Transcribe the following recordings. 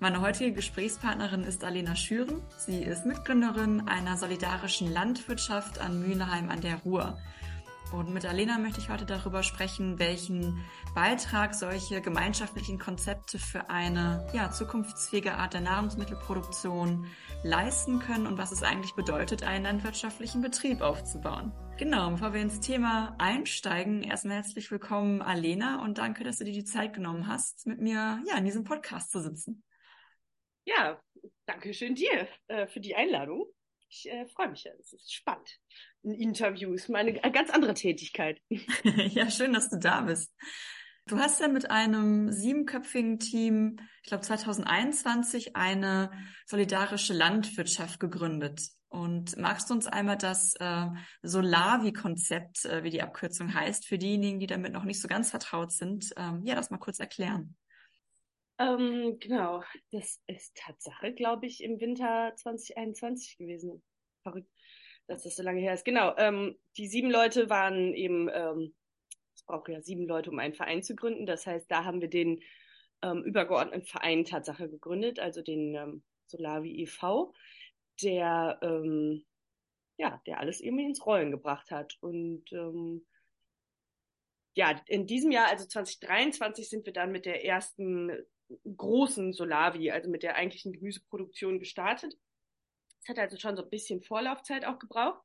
Meine heutige Gesprächspartnerin ist Alena Schüren. Sie ist Mitgründerin einer solidarischen Landwirtschaft an Mühlenheim an der Ruhr. Und mit Alena möchte ich heute darüber sprechen, welchen Beitrag solche gemeinschaftlichen Konzepte für eine ja, zukunftsfähige Art der Nahrungsmittelproduktion leisten können und was es eigentlich bedeutet, einen landwirtschaftlichen Betrieb aufzubauen. Genau, bevor wir ins Thema einsteigen, erstmal herzlich willkommen, Alena, und danke, dass du dir die Zeit genommen hast, mit mir ja, in diesem Podcast zu sitzen. Ja, danke schön dir äh, für die Einladung. Ich äh, freue mich ja. Es ist spannend. Ein Interview ist meine eine ganz andere Tätigkeit. ja, schön, dass du da bist. Du hast ja mit einem siebenköpfigen Team, ich glaube 2021, eine solidarische Landwirtschaft gegründet. Und magst du uns einmal das äh, Solavi-Konzept, äh, wie die Abkürzung heißt, für diejenigen, die damit noch nicht so ganz vertraut sind, ähm, ja, das mal kurz erklären? Ähm, genau, das ist Tatsache, glaube ich, im Winter 2021 gewesen. Verrückt, dass das so lange her ist. Genau, ähm, die sieben Leute waren eben, ähm, es braucht ja sieben Leute, um einen Verein zu gründen. Das heißt, da haben wir den ähm, übergeordneten Verein Tatsache gegründet, also den ähm, Solavi e.V., der, ähm, ja, der alles irgendwie ins Rollen gebracht hat. Und ja, in diesem Jahr, also 2023, sind wir dann mit der ersten großen Solavi, also mit der eigentlichen Gemüseproduktion gestartet. Es hat also schon so ein bisschen Vorlaufzeit auch gebraucht.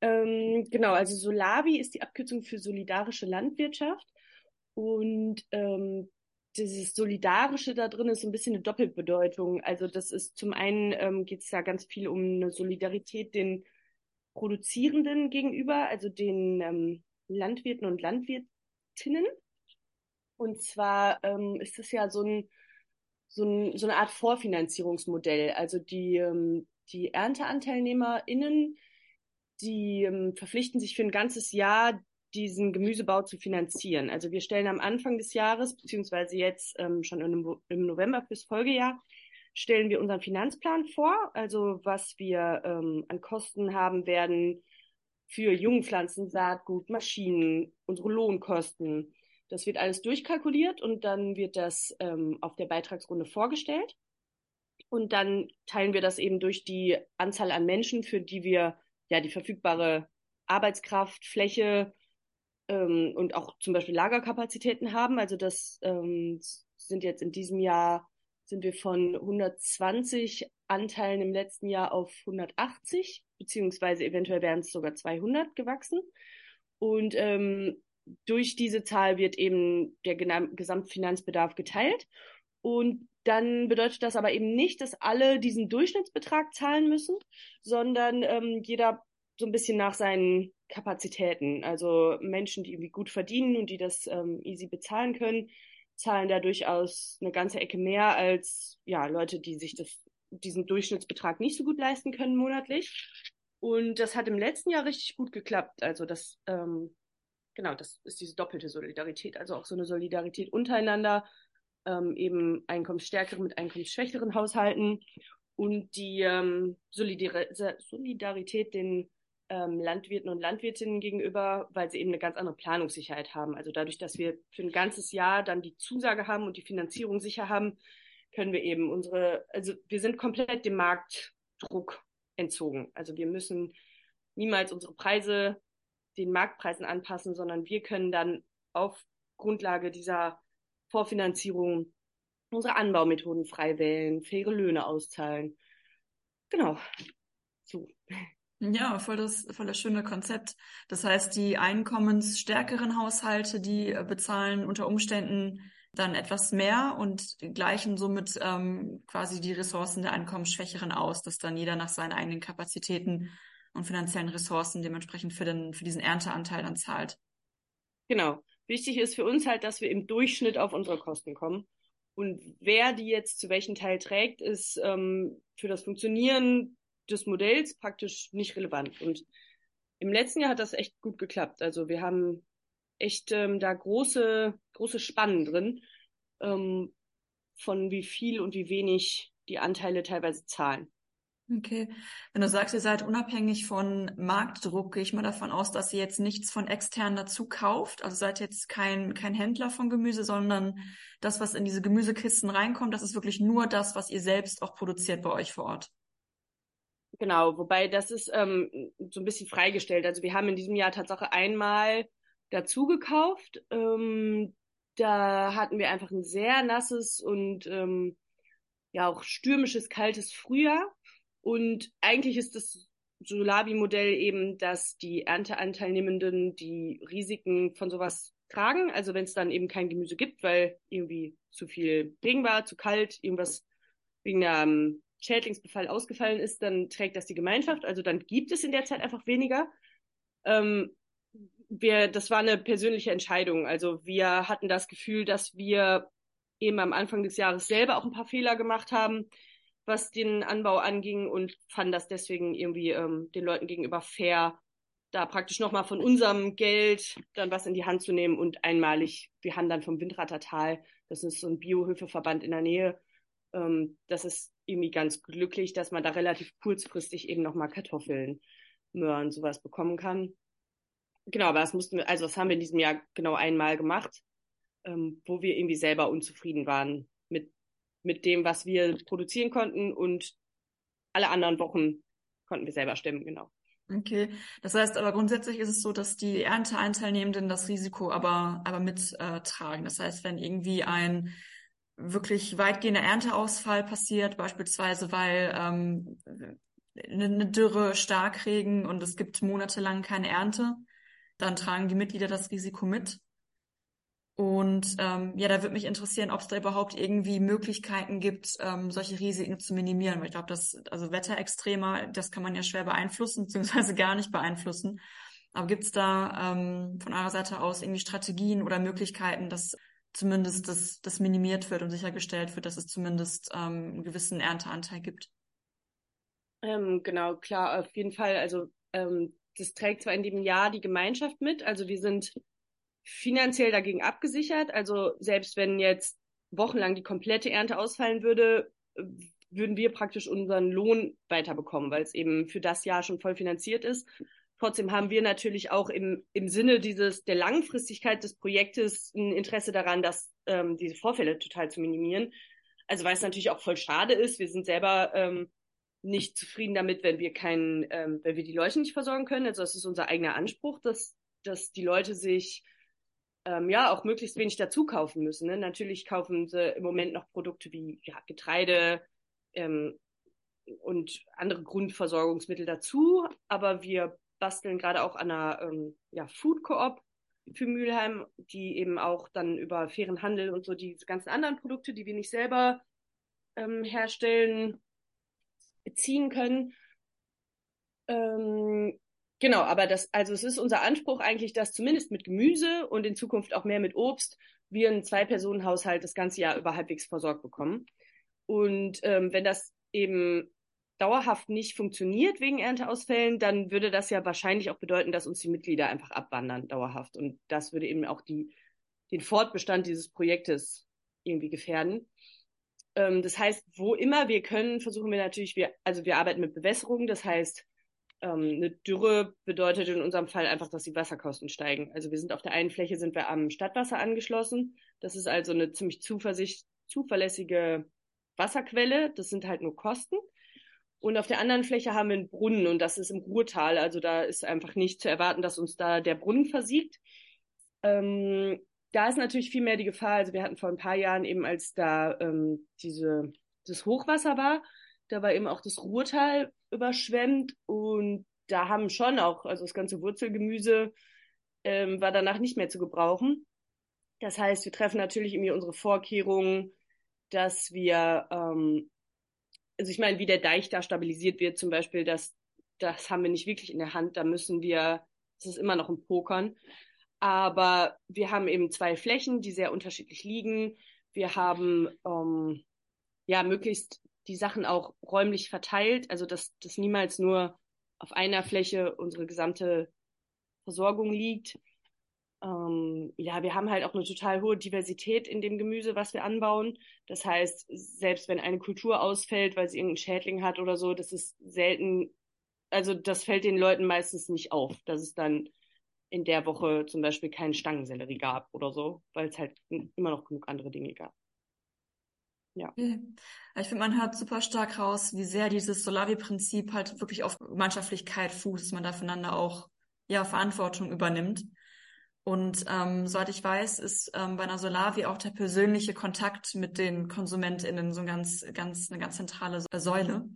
Ähm, genau, also Solavi ist die Abkürzung für solidarische Landwirtschaft. Und ähm, dieses Solidarische da drin ist so ein bisschen eine Doppelbedeutung. Also das ist zum einen ähm, geht es da ganz viel um eine Solidarität den Produzierenden gegenüber, also den ähm, Landwirten und Landwirtinnen. Und zwar ähm, ist es ja so, ein, so, ein, so eine Art Vorfinanzierungsmodell. Also die, ähm, die ErnteanteilnehmerInnen, die ähm, verpflichten sich für ein ganzes Jahr, diesen Gemüsebau zu finanzieren. Also wir stellen am Anfang des Jahres, beziehungsweise jetzt ähm, schon im, im November fürs Folgejahr, stellen wir unseren Finanzplan vor, also was wir ähm, an Kosten haben werden für Jungpflanzen, Saatgut, Maschinen, unsere Lohnkosten, das wird alles durchkalkuliert und dann wird das ähm, auf der Beitragsrunde vorgestellt. Und dann teilen wir das eben durch die Anzahl an Menschen, für die wir ja die verfügbare Arbeitskraft, Fläche ähm, und auch zum Beispiel Lagerkapazitäten haben. Also das ähm, sind jetzt in diesem Jahr sind wir von 120 Anteilen im letzten Jahr auf 180, beziehungsweise eventuell wären es sogar 200 gewachsen. Und ähm, durch diese Zahl wird eben der Gesamtfinanzbedarf geteilt. Und dann bedeutet das aber eben nicht, dass alle diesen Durchschnittsbetrag zahlen müssen, sondern ähm, jeder so ein bisschen nach seinen Kapazitäten. Also Menschen, die irgendwie gut verdienen und die das ähm, easy bezahlen können, zahlen da durchaus eine ganze Ecke mehr als ja Leute, die sich das, diesen Durchschnittsbetrag nicht so gut leisten können monatlich. Und das hat im letzten Jahr richtig gut geklappt. Also das ähm, genau, das ist diese doppelte Solidarität, also auch so eine Solidarität untereinander, ähm, eben einkommensstärkeren mit einkommensschwächeren Haushalten und die ähm, Solidar Solidarität den ähm, Landwirten und Landwirtinnen gegenüber, weil sie eben eine ganz andere Planungssicherheit haben. Also dadurch, dass wir für ein ganzes Jahr dann die Zusage haben und die Finanzierung sicher haben, können wir eben unsere, also wir sind komplett dem Marktdruck entzogen. Also wir müssen niemals unsere Preise den Marktpreisen anpassen, sondern wir können dann auf Grundlage dieser Vorfinanzierung unsere Anbaumethoden frei wählen, faire Löhne auszahlen. Genau. So. Ja, voll das, voll das schöne Konzept. Das heißt, die einkommensstärkeren Haushalte, die bezahlen unter Umständen dann etwas mehr und gleichen somit ähm, quasi die Ressourcen der einkommensschwächeren aus, dass dann jeder nach seinen eigenen Kapazitäten und finanziellen Ressourcen dementsprechend für, den, für diesen Ernteanteil dann zahlt. Genau. Wichtig ist für uns halt, dass wir im Durchschnitt auf unsere Kosten kommen Und wer die jetzt zu welchem Teil trägt, ist ähm, für das Funktionieren des Modells praktisch nicht relevant. Und im letzten Jahr hat das echt gut geklappt. Also wir haben echt ähm, da große, große Spannen drin, ähm, von wie viel und wie wenig die Anteile teilweise zahlen. Okay. Wenn du sagst, ihr seid unabhängig von Marktdruck, gehe ich mal davon aus, dass ihr jetzt nichts von extern dazu kauft. Also seid jetzt kein, kein Händler von Gemüse, sondern das, was in diese Gemüsekisten reinkommt, das ist wirklich nur das, was ihr selbst auch produziert bei euch vor Ort. Genau, wobei das ist ähm, so ein bisschen freigestellt. Also wir haben in diesem Jahr Tatsache einmal dazu gekauft. Ähm, da hatten wir einfach ein sehr nasses und ähm, ja auch stürmisches, kaltes Frühjahr. Und eigentlich ist das Solabi-Modell eben, dass die Ernteanteilnehmenden die Risiken von sowas tragen. Also wenn es dann eben kein Gemüse gibt, weil irgendwie zu viel Regen war, zu kalt, irgendwas wegen einem Schädlingsbefall ausgefallen ist, dann trägt das die Gemeinschaft. Also dann gibt es in der Zeit einfach weniger. Ähm, wir, das war eine persönliche Entscheidung. Also wir hatten das Gefühl, dass wir eben am Anfang des Jahres selber auch ein paar Fehler gemacht haben, was den Anbau anging und fanden das deswegen irgendwie ähm, den Leuten gegenüber fair, da praktisch nochmal von unserem Geld dann was in die Hand zu nehmen und einmalig, wir haben dann vom Windrattertal, das ist so ein Biohöfeverband in der Nähe, ähm, das ist irgendwie ganz glücklich, dass man da relativ kurzfristig eben nochmal Kartoffeln, Möhren, sowas bekommen kann. Genau, aber das mussten wir, also das haben wir in diesem Jahr genau einmal gemacht, ähm, wo wir irgendwie selber unzufrieden waren mit, dem, was wir produzieren konnten und alle anderen Wochen konnten wir selber stemmen, genau. Okay, das heißt aber grundsätzlich ist es so, dass die Ernteeinteilnehmenden das Risiko aber, aber mittragen. Äh, das heißt, wenn irgendwie ein wirklich weitgehender Ernteausfall passiert, beispielsweise weil ähm, eine Dürre, Starkregen und es gibt monatelang keine Ernte, dann tragen die Mitglieder das Risiko mit. Und ähm, ja, da würde mich interessieren, ob es da überhaupt irgendwie Möglichkeiten gibt, ähm, solche Risiken zu minimieren. Weil ich glaube, dass also Wetterextreme, das kann man ja schwer beeinflussen, beziehungsweise gar nicht beeinflussen. Aber gibt es da ähm, von eurer Seite aus irgendwie Strategien oder Möglichkeiten, dass zumindest das, das minimiert wird und sichergestellt wird, dass es zumindest ähm, einen gewissen Ernteanteil gibt? Ähm, genau, klar, auf jeden Fall. Also ähm, das trägt zwar in dem Jahr die Gemeinschaft mit, also wir sind finanziell dagegen abgesichert. Also selbst wenn jetzt wochenlang die komplette Ernte ausfallen würde, würden wir praktisch unseren Lohn weiterbekommen, weil es eben für das Jahr schon voll finanziert ist. Trotzdem haben wir natürlich auch im, im Sinne dieses der Langfristigkeit des Projektes ein Interesse daran, dass ähm, diese Vorfälle total zu minimieren. Also weil es natürlich auch voll schade ist. Wir sind selber ähm, nicht zufrieden damit, wenn wir keinen, ähm, wenn wir die Leute nicht versorgen können. Also das ist unser eigener Anspruch, dass, dass die Leute sich ähm, ja auch möglichst wenig dazu kaufen müssen. Ne? Natürlich kaufen sie im Moment noch Produkte wie ja, Getreide ähm, und andere Grundversorgungsmittel dazu, aber wir basteln gerade auch an einer ähm, ja, Food Coop für Mülheim, die eben auch dann über fairen Handel und so die ganzen anderen Produkte, die wir nicht selber ähm, herstellen, beziehen können. Ähm, genau, aber das, also es ist unser Anspruch eigentlich, dass zumindest mit Gemüse und in Zukunft auch mehr mit Obst wir einen Zwei-Personen-Haushalt das ganze Jahr über halbwegs versorgt bekommen. Und ähm, wenn das eben dauerhaft nicht funktioniert wegen Ernteausfällen, dann würde das ja wahrscheinlich auch bedeuten, dass uns die Mitglieder einfach abwandern dauerhaft. Und das würde eben auch die, den Fortbestand dieses Projektes irgendwie gefährden. Ähm, das heißt, wo immer wir können, versuchen wir natürlich, wir, also wir arbeiten mit Bewässerung. Das heißt, ähm, eine Dürre bedeutet in unserem Fall einfach, dass die Wasserkosten steigen. Also wir sind auf der einen Fläche sind wir am Stadtwasser angeschlossen. Das ist also eine ziemlich zuverlässige Wasserquelle. Das sind halt nur Kosten. Und auf der anderen Fläche haben wir einen Brunnen und das ist im Ruhrtal. Also da ist einfach nicht zu erwarten, dass uns da der Brunnen versiegt. Ähm, da ist natürlich viel mehr die Gefahr. Also wir hatten vor ein paar Jahren eben, als da ähm, diese, das Hochwasser war, da war eben auch das Ruhrtal überschwemmt und da haben schon auch, also das ganze Wurzelgemüse ähm, war danach nicht mehr zu gebrauchen. Das heißt, wir treffen natürlich irgendwie unsere Vorkehrungen, dass wir ähm, also ich meine, wie der Deich da stabilisiert wird zum Beispiel, das, das haben wir nicht wirklich in der Hand. Da müssen wir, das ist immer noch ein Pokern. Aber wir haben eben zwei Flächen, die sehr unterschiedlich liegen. Wir haben ähm, ja möglichst die Sachen auch räumlich verteilt, also dass das niemals nur auf einer Fläche unsere gesamte Versorgung liegt. Ähm, ja, wir haben halt auch eine total hohe Diversität in dem Gemüse, was wir anbauen. Das heißt, selbst wenn eine Kultur ausfällt, weil sie irgendeinen Schädling hat oder so, das ist selten, also das fällt den Leuten meistens nicht auf, dass es dann in der Woche zum Beispiel keinen Stangensellerie gab oder so, weil es halt immer noch genug andere Dinge gab. Ja. Ich finde, man hört super stark raus, wie sehr dieses Solavi-Prinzip halt wirklich auf Mannschaftlichkeit fußt, dass man da voneinander auch ja Verantwortung übernimmt. Und ähm, soweit ich weiß, ist ähm, bei einer Solavi auch der persönliche Kontakt mit den KonsumentInnen so ein ganz, ganz, eine ganz zentrale Säule.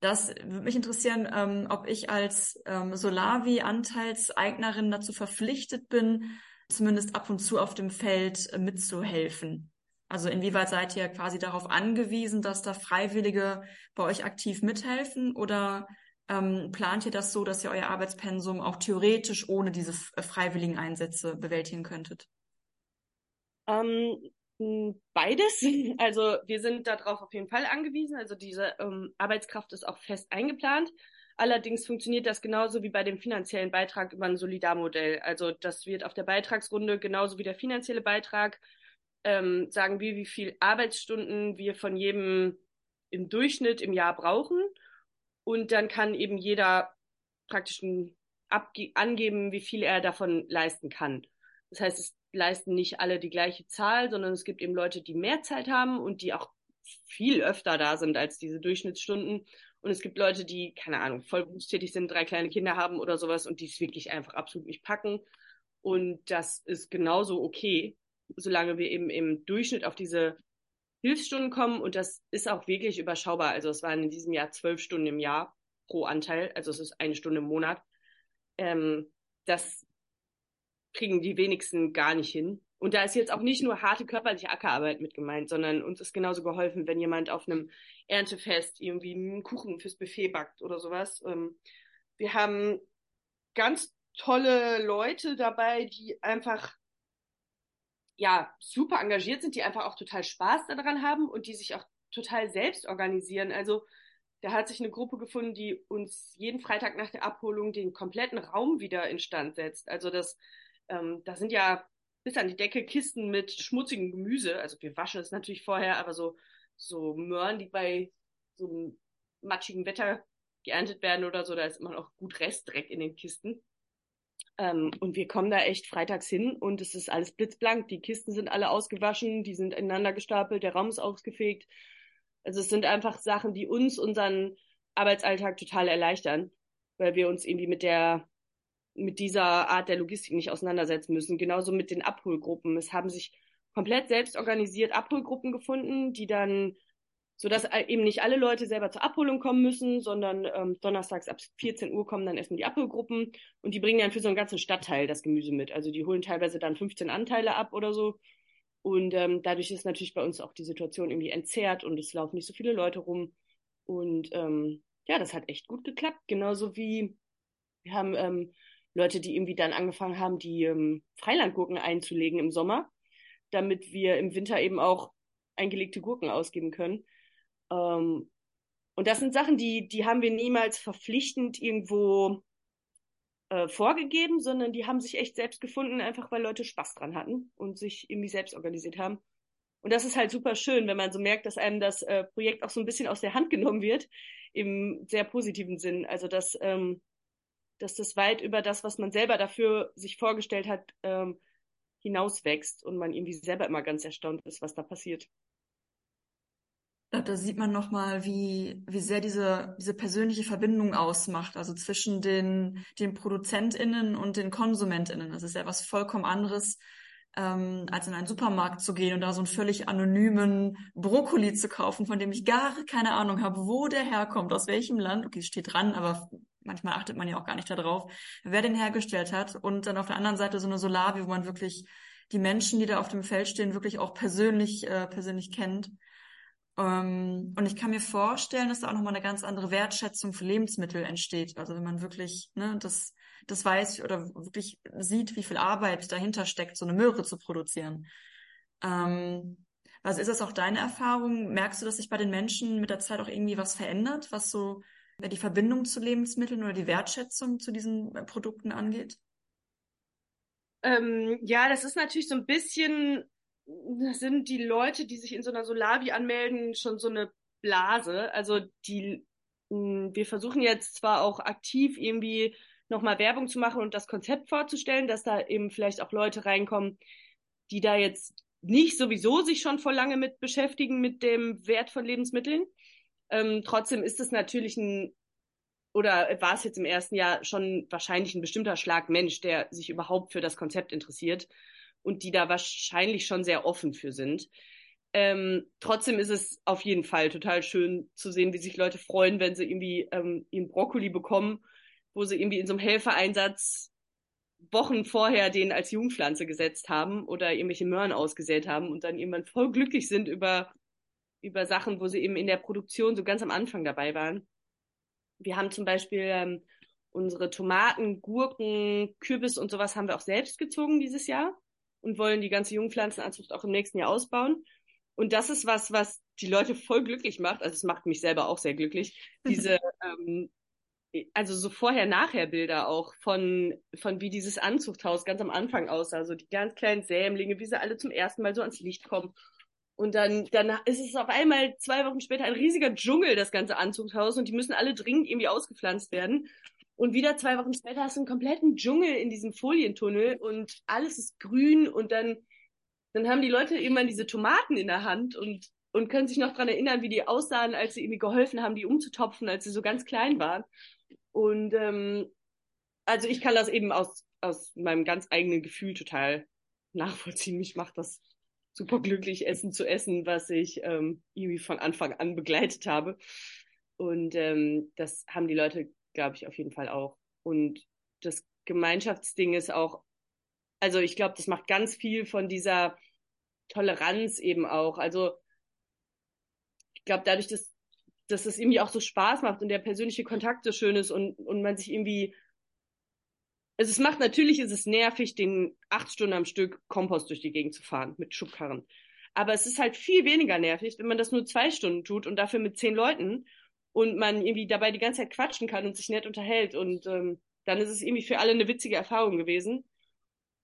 Das würde mich interessieren, ähm, ob ich als ähm, Solavi-Anteilseignerin dazu verpflichtet bin, zumindest ab und zu auf dem Feld äh, mitzuhelfen. Also inwieweit seid ihr quasi darauf angewiesen, dass da Freiwillige bei euch aktiv mithelfen oder ähm, plant ihr das so, dass ihr euer Arbeitspensum auch theoretisch ohne diese äh, freiwilligen Einsätze bewältigen könntet? Ähm, beides. Also wir sind darauf auf jeden Fall angewiesen. Also diese ähm, Arbeitskraft ist auch fest eingeplant. Allerdings funktioniert das genauso wie bei dem finanziellen Beitrag über ein Solidarmodell. Also das wird auf der Beitragsrunde genauso wie der finanzielle Beitrag ähm, sagen wir, wie viel Arbeitsstunden wir von jedem im Durchschnitt im Jahr brauchen und dann kann eben jeder praktisch angeben, wie viel er davon leisten kann. Das heißt, es leisten nicht alle die gleiche Zahl, sondern es gibt eben Leute, die mehr Zeit haben und die auch viel öfter da sind als diese Durchschnittsstunden. Und es gibt Leute, die, keine Ahnung, voll berufstätig sind, drei kleine Kinder haben oder sowas und die es wirklich einfach absolut nicht packen. Und das ist genauso okay, solange wir eben im Durchschnitt auf diese Hilfsstunden kommen und das ist auch wirklich überschaubar. Also es waren in diesem Jahr zwölf Stunden im Jahr pro Anteil, also es ist eine Stunde im Monat. Ähm, das kriegen die wenigsten gar nicht hin. Und da ist jetzt auch nicht nur harte körperliche Ackerarbeit mit gemeint, sondern uns ist genauso geholfen, wenn jemand auf einem Erntefest irgendwie einen Kuchen fürs Buffet backt oder sowas. Ähm, wir haben ganz tolle Leute dabei, die einfach ja super engagiert sind, die einfach auch total Spaß daran haben und die sich auch total selbst organisieren. Also da hat sich eine Gruppe gefunden, die uns jeden Freitag nach der Abholung den kompletten Raum wieder instand setzt. Also das, ähm, da sind ja bis an die Decke Kisten mit schmutzigem Gemüse. Also wir waschen es natürlich vorher, aber so, so Möhren, die bei so einem matschigen Wetter geerntet werden oder so, da ist immer noch gut Restdreck in den Kisten. Ähm, und wir kommen da echt freitags hin und es ist alles blitzblank. Die Kisten sind alle ausgewaschen, die sind ineinander gestapelt, der Raum ist ausgefegt. Also es sind einfach Sachen, die uns unseren Arbeitsalltag total erleichtern, weil wir uns irgendwie mit der mit dieser Art der Logistik nicht auseinandersetzen müssen. Genauso mit den Abholgruppen. Es haben sich komplett selbst organisiert Abholgruppen gefunden, die dann so dass eben nicht alle Leute selber zur Abholung kommen müssen, sondern ähm, donnerstags ab 14 Uhr kommen dann erstmal die Abholgruppen und die bringen dann für so einen ganzen Stadtteil das Gemüse mit. Also die holen teilweise dann 15 Anteile ab oder so. Und ähm, dadurch ist natürlich bei uns auch die Situation irgendwie entzerrt und es laufen nicht so viele Leute rum. Und ähm, ja, das hat echt gut geklappt. Genauso wie wir haben ähm, Leute, die irgendwie dann angefangen haben, die ähm, Freilandgurken einzulegen im Sommer, damit wir im Winter eben auch eingelegte Gurken ausgeben können. Ähm, und das sind Sachen, die, die haben wir niemals verpflichtend irgendwo äh, vorgegeben, sondern die haben sich echt selbst gefunden, einfach weil Leute Spaß dran hatten und sich irgendwie selbst organisiert haben. Und das ist halt super schön, wenn man so merkt, dass einem das äh, Projekt auch so ein bisschen aus der Hand genommen wird, im sehr positiven Sinn. Also dass, ähm, dass das weit über das, was man selber dafür sich vorgestellt hat, ähm, hinauswächst und man irgendwie selber immer ganz erstaunt ist, was da passiert da sieht man nochmal, wie, wie sehr diese, diese persönliche Verbindung ausmacht, also zwischen den, den ProduzentInnen und den KonsumentInnen. Das ist ja was vollkommen anderes, ähm, als in einen Supermarkt zu gehen und da so einen völlig anonymen Brokkoli zu kaufen, von dem ich gar keine Ahnung habe, wo der herkommt, aus welchem Land. Okay, steht dran, aber manchmal achtet man ja auch gar nicht darauf, wer den hergestellt hat. Und dann auf der anderen Seite so eine Solavi, wo man wirklich die Menschen, die da auf dem Feld stehen, wirklich auch persönlich, äh, persönlich kennt. Ähm, und ich kann mir vorstellen, dass da auch nochmal eine ganz andere Wertschätzung für Lebensmittel entsteht. Also wenn man wirklich ne, das, das weiß oder wirklich sieht, wie viel Arbeit dahinter steckt, so eine Möhre zu produzieren. Ähm, Also ist das auch deine Erfahrung? Merkst du, dass sich bei den Menschen mit der Zeit auch irgendwie was verändert, was so die Verbindung zu Lebensmitteln oder die Wertschätzung zu diesen äh, Produkten angeht? Ähm, ja, das ist natürlich so ein bisschen, sind die Leute, die sich in so einer Solavi anmelden, schon so eine Blase. Also die, mh, wir versuchen jetzt zwar auch aktiv irgendwie nochmal Werbung zu machen und das Konzept vorzustellen, dass da eben vielleicht auch Leute reinkommen, die da jetzt nicht sowieso sich schon vor lange mit beschäftigen mit dem Wert von Lebensmitteln. Ähm, trotzdem ist es natürlich ein, oder war es jetzt im ersten Jahr schon wahrscheinlich ein bestimmter Schlag Mensch, der sich überhaupt für das Konzept interessiert und die da wahrscheinlich schon sehr offen für sind. Ähm, trotzdem ist es auf jeden Fall total schön zu sehen, wie sich Leute freuen, wenn sie irgendwie ähm, ihren Brokkoli bekommen, wo sie irgendwie in so einem Helfereinsatz Wochen vorher den als Jungpflanze gesetzt haben oder irgendwelche Möhren ausgesät haben und dann irgendwann voll glücklich sind über, über Sachen, wo sie eben in der Produktion so ganz am Anfang dabei waren. Wir haben zum Beispiel ähm, unsere Tomaten, Gurken, Kürbis und sowas haben wir auch selbst gezogen dieses Jahr und wollen die ganze Jungpflanzenanzucht auch im nächsten Jahr ausbauen. Und das ist was, was die Leute voll glücklich macht. Also es macht mich selber auch sehr glücklich. Diese ähm, also so Vorher-Nachher-Bilder auch von, von wie dieses Anzuchthaus ganz am Anfang aussah. So die ganz kleinen Sämlinge, wie sie alle zum ersten Mal so ans Licht kommen. Und dann, dann ist es auf einmal zwei Wochen später ein riesiger Dschungel, das ganze Anzuchthaus, und die müssen alle dringend irgendwie ausgepflanzt werden. Und wieder zwei Wochen später hast du einen kompletten Dschungel in diesem Folientunnel und alles ist grün und dann, dann haben die Leute irgendwann diese Tomaten in der Hand und, und können sich noch dran erinnern, wie die aussahen, als sie irgendwie geholfen haben, die umzutopfen, als sie so ganz klein waren. Und ähm, also ich kann das eben aus, aus meinem ganz eigenen Gefühl total nachvollziehen. Mich macht das super glücklich, Essen zu essen, was ich ähm, irgendwie von Anfang an begleitet habe. Und ähm, das haben die Leute, glaube ich, auf jeden Fall auch. Und das Gemeinschaftsding ist auch, also ich glaube, das macht ganz viel von dieser Toleranz eben auch. Also ich glaube, dadurch, dass dass es irgendwie auch so Spaß macht und der persönliche Kontakt so schön ist und, und man sich irgendwie. Also es macht natürlich, ist es nervig, den acht Stunden am Stück Kompost durch die Gegend zu fahren mit Schubkarren. Aber es ist halt viel weniger nervig, wenn man das nur zwei Stunden tut und dafür mit zehn Leuten und man irgendwie dabei die ganze Zeit quatschen kann und sich nett unterhält. Und ähm, dann ist es irgendwie für alle eine witzige Erfahrung gewesen.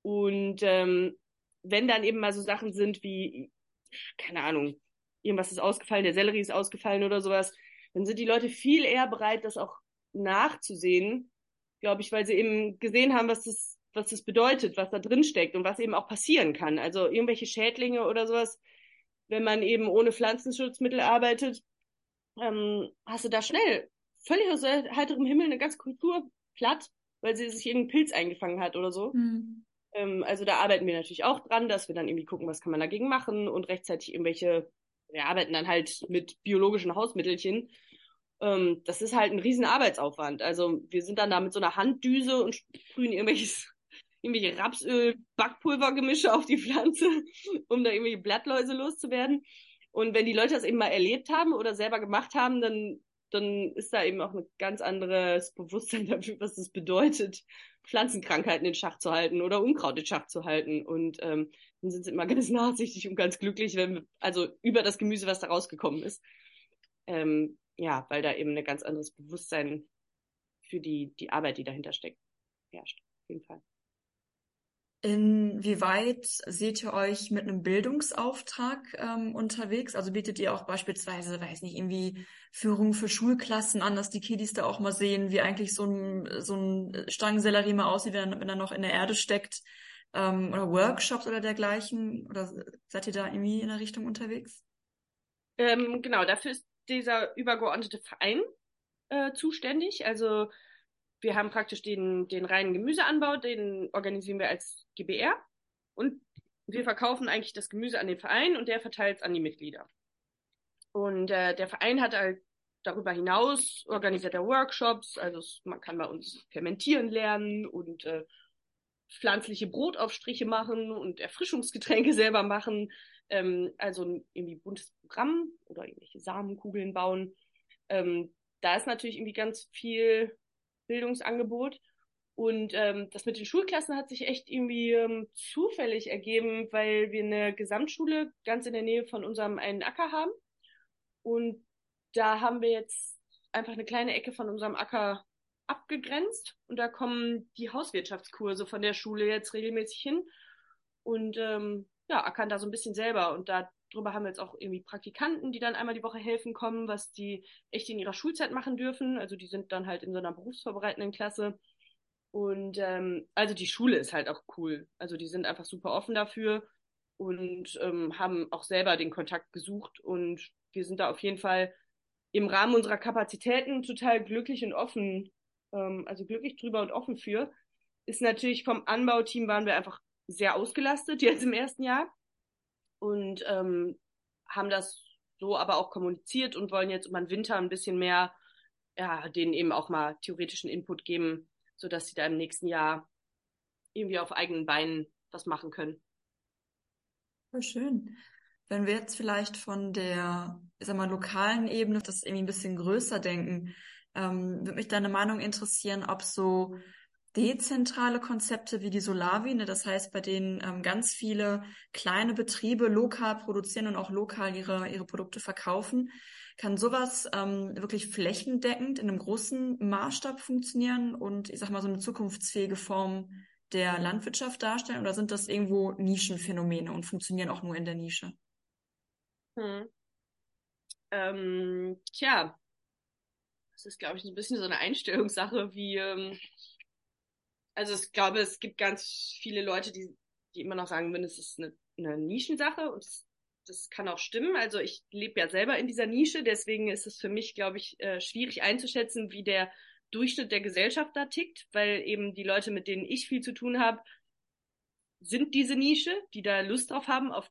Und ähm, wenn dann eben mal so Sachen sind wie, keine Ahnung, irgendwas ist ausgefallen, der Sellerie ist ausgefallen oder sowas, dann sind die Leute viel eher bereit, das auch nachzusehen, glaube ich, weil sie eben gesehen haben, was das, was das bedeutet, was da drin steckt und was eben auch passieren kann. Also irgendwelche Schädlinge oder sowas, wenn man eben ohne Pflanzenschutzmittel arbeitet, ähm, hast du da schnell völlig aus heiterem Himmel eine ganze Kultur platt, weil sie sich irgendeinen Pilz eingefangen hat oder so. Mhm. Ähm, also da arbeiten wir natürlich auch dran, dass wir dann irgendwie gucken, was kann man dagegen machen und rechtzeitig irgendwelche wir arbeiten dann halt mit biologischen Hausmittelchen. Ähm, das ist halt ein riesen Arbeitsaufwand. Also wir sind dann da mit so einer Handdüse und sprühen irgendwelches, irgendwelche Rapsöl, Backpulvergemische auf die Pflanze, um da irgendwelche Blattläuse loszuwerden. Und wenn die Leute das eben mal erlebt haben oder selber gemacht haben, dann, dann ist da eben auch ein ganz anderes Bewusstsein dafür, was das bedeutet, Pflanzenkrankheiten in Schach zu halten oder Unkraut in Schach zu halten. Und ähm, dann sind sie immer ganz nachsichtig und ganz glücklich, wenn, also über das Gemüse, was da rausgekommen ist. Ähm, ja, weil da eben ein ganz anderes Bewusstsein für die, die Arbeit, die dahinter steckt, herrscht. Auf jeden Fall. Inwieweit seht ihr euch mit einem Bildungsauftrag ähm, unterwegs? Also bietet ihr auch beispielsweise, weiß nicht, irgendwie Führung für Schulklassen an, dass die Kiddies da auch mal sehen, wie eigentlich so ein, so ein Stangensellerie mal aussieht, wenn, wenn er noch in der Erde steckt? ähm, oder Workshops oder dergleichen? Oder seid ihr da irgendwie in der Richtung unterwegs? Ähm, genau, dafür ist dieser übergeordnete Verein äh, zuständig. Also wir haben praktisch den, den reinen Gemüseanbau, den organisieren wir als GBR und wir verkaufen eigentlich das Gemüse an den Verein und der verteilt es an die Mitglieder. Und äh, der Verein hat halt darüber hinaus organisiert er Workshops, also man kann bei uns fermentieren lernen und äh, pflanzliche Brotaufstriche machen und Erfrischungsgetränke selber machen. Ähm, also irgendwie buntes Programm oder irgendwelche Samenkugeln bauen. Ähm, da ist natürlich irgendwie ganz viel Bildungsangebot. Und ähm, das mit den Schulklassen hat sich echt irgendwie ähm, zufällig ergeben, weil wir eine Gesamtschule ganz in der Nähe von unserem einen Acker haben. Und da haben wir jetzt einfach eine kleine Ecke von unserem Acker abgegrenzt. Und da kommen die Hauswirtschaftskurse von der Schule jetzt regelmäßig hin. Und ähm, ja, ackern da so ein bisschen selber. Und darüber haben wir jetzt auch irgendwie Praktikanten, die dann einmal die Woche helfen kommen, was die echt in ihrer Schulzeit machen dürfen. Also die sind dann halt in so einer berufsvorbereitenden Klasse und ähm, also die Schule ist halt auch cool. Also die sind einfach super offen dafür und ähm, haben auch selber den Kontakt gesucht. Und wir sind da auf jeden Fall im Rahmen unserer Kapazitäten total glücklich und offen, ähm, also glücklich drüber und offen für. Ist natürlich vom Anbauteam waren wir einfach sehr ausgelastet jetzt im ersten Jahr und ähm, haben das so aber auch kommuniziert und wollen jetzt über den Winter ein bisschen mehr, ja, denen eben auch mal theoretischen Input geben, sodass sie da im nächsten Jahr irgendwie auf eigenen Beinen was machen können. Voll schön. Wenn wir jetzt vielleicht von der, ich sag mal, lokalen Ebene das irgendwie ein bisschen größer denken, ähm, würde mich deine Meinung interessieren, ob so dezentrale Konzepte wie die Solavi, ne, das heißt, bei denen ähm, ganz viele kleine Betriebe lokal produzieren und auch lokal ihre, ihre Produkte verkaufen, kann sowas ähm, wirklich flächendeckend in einem großen Maßstab funktionieren und ich sag mal so eine zukunftsfähige Form der Landwirtschaft darstellen oder sind das irgendwo Nischenphänomene und funktionieren auch nur in der Nische? Hm. Ähm, tja, das ist, glaube ich, ein bisschen so eine Einstellungssache, wie, ähm, also ich glaube, es gibt ganz viele Leute, die, die immer noch sagen würden, es ist eine, eine Nischensache und es das kann auch stimmen. Also ich lebe ja selber in dieser Nische, deswegen ist es für mich, glaube ich, äh, schwierig einzuschätzen, wie der Durchschnitt der Gesellschaft da tickt, weil eben die Leute, mit denen ich viel zu tun habe, sind diese Nische, die da Lust drauf haben, auf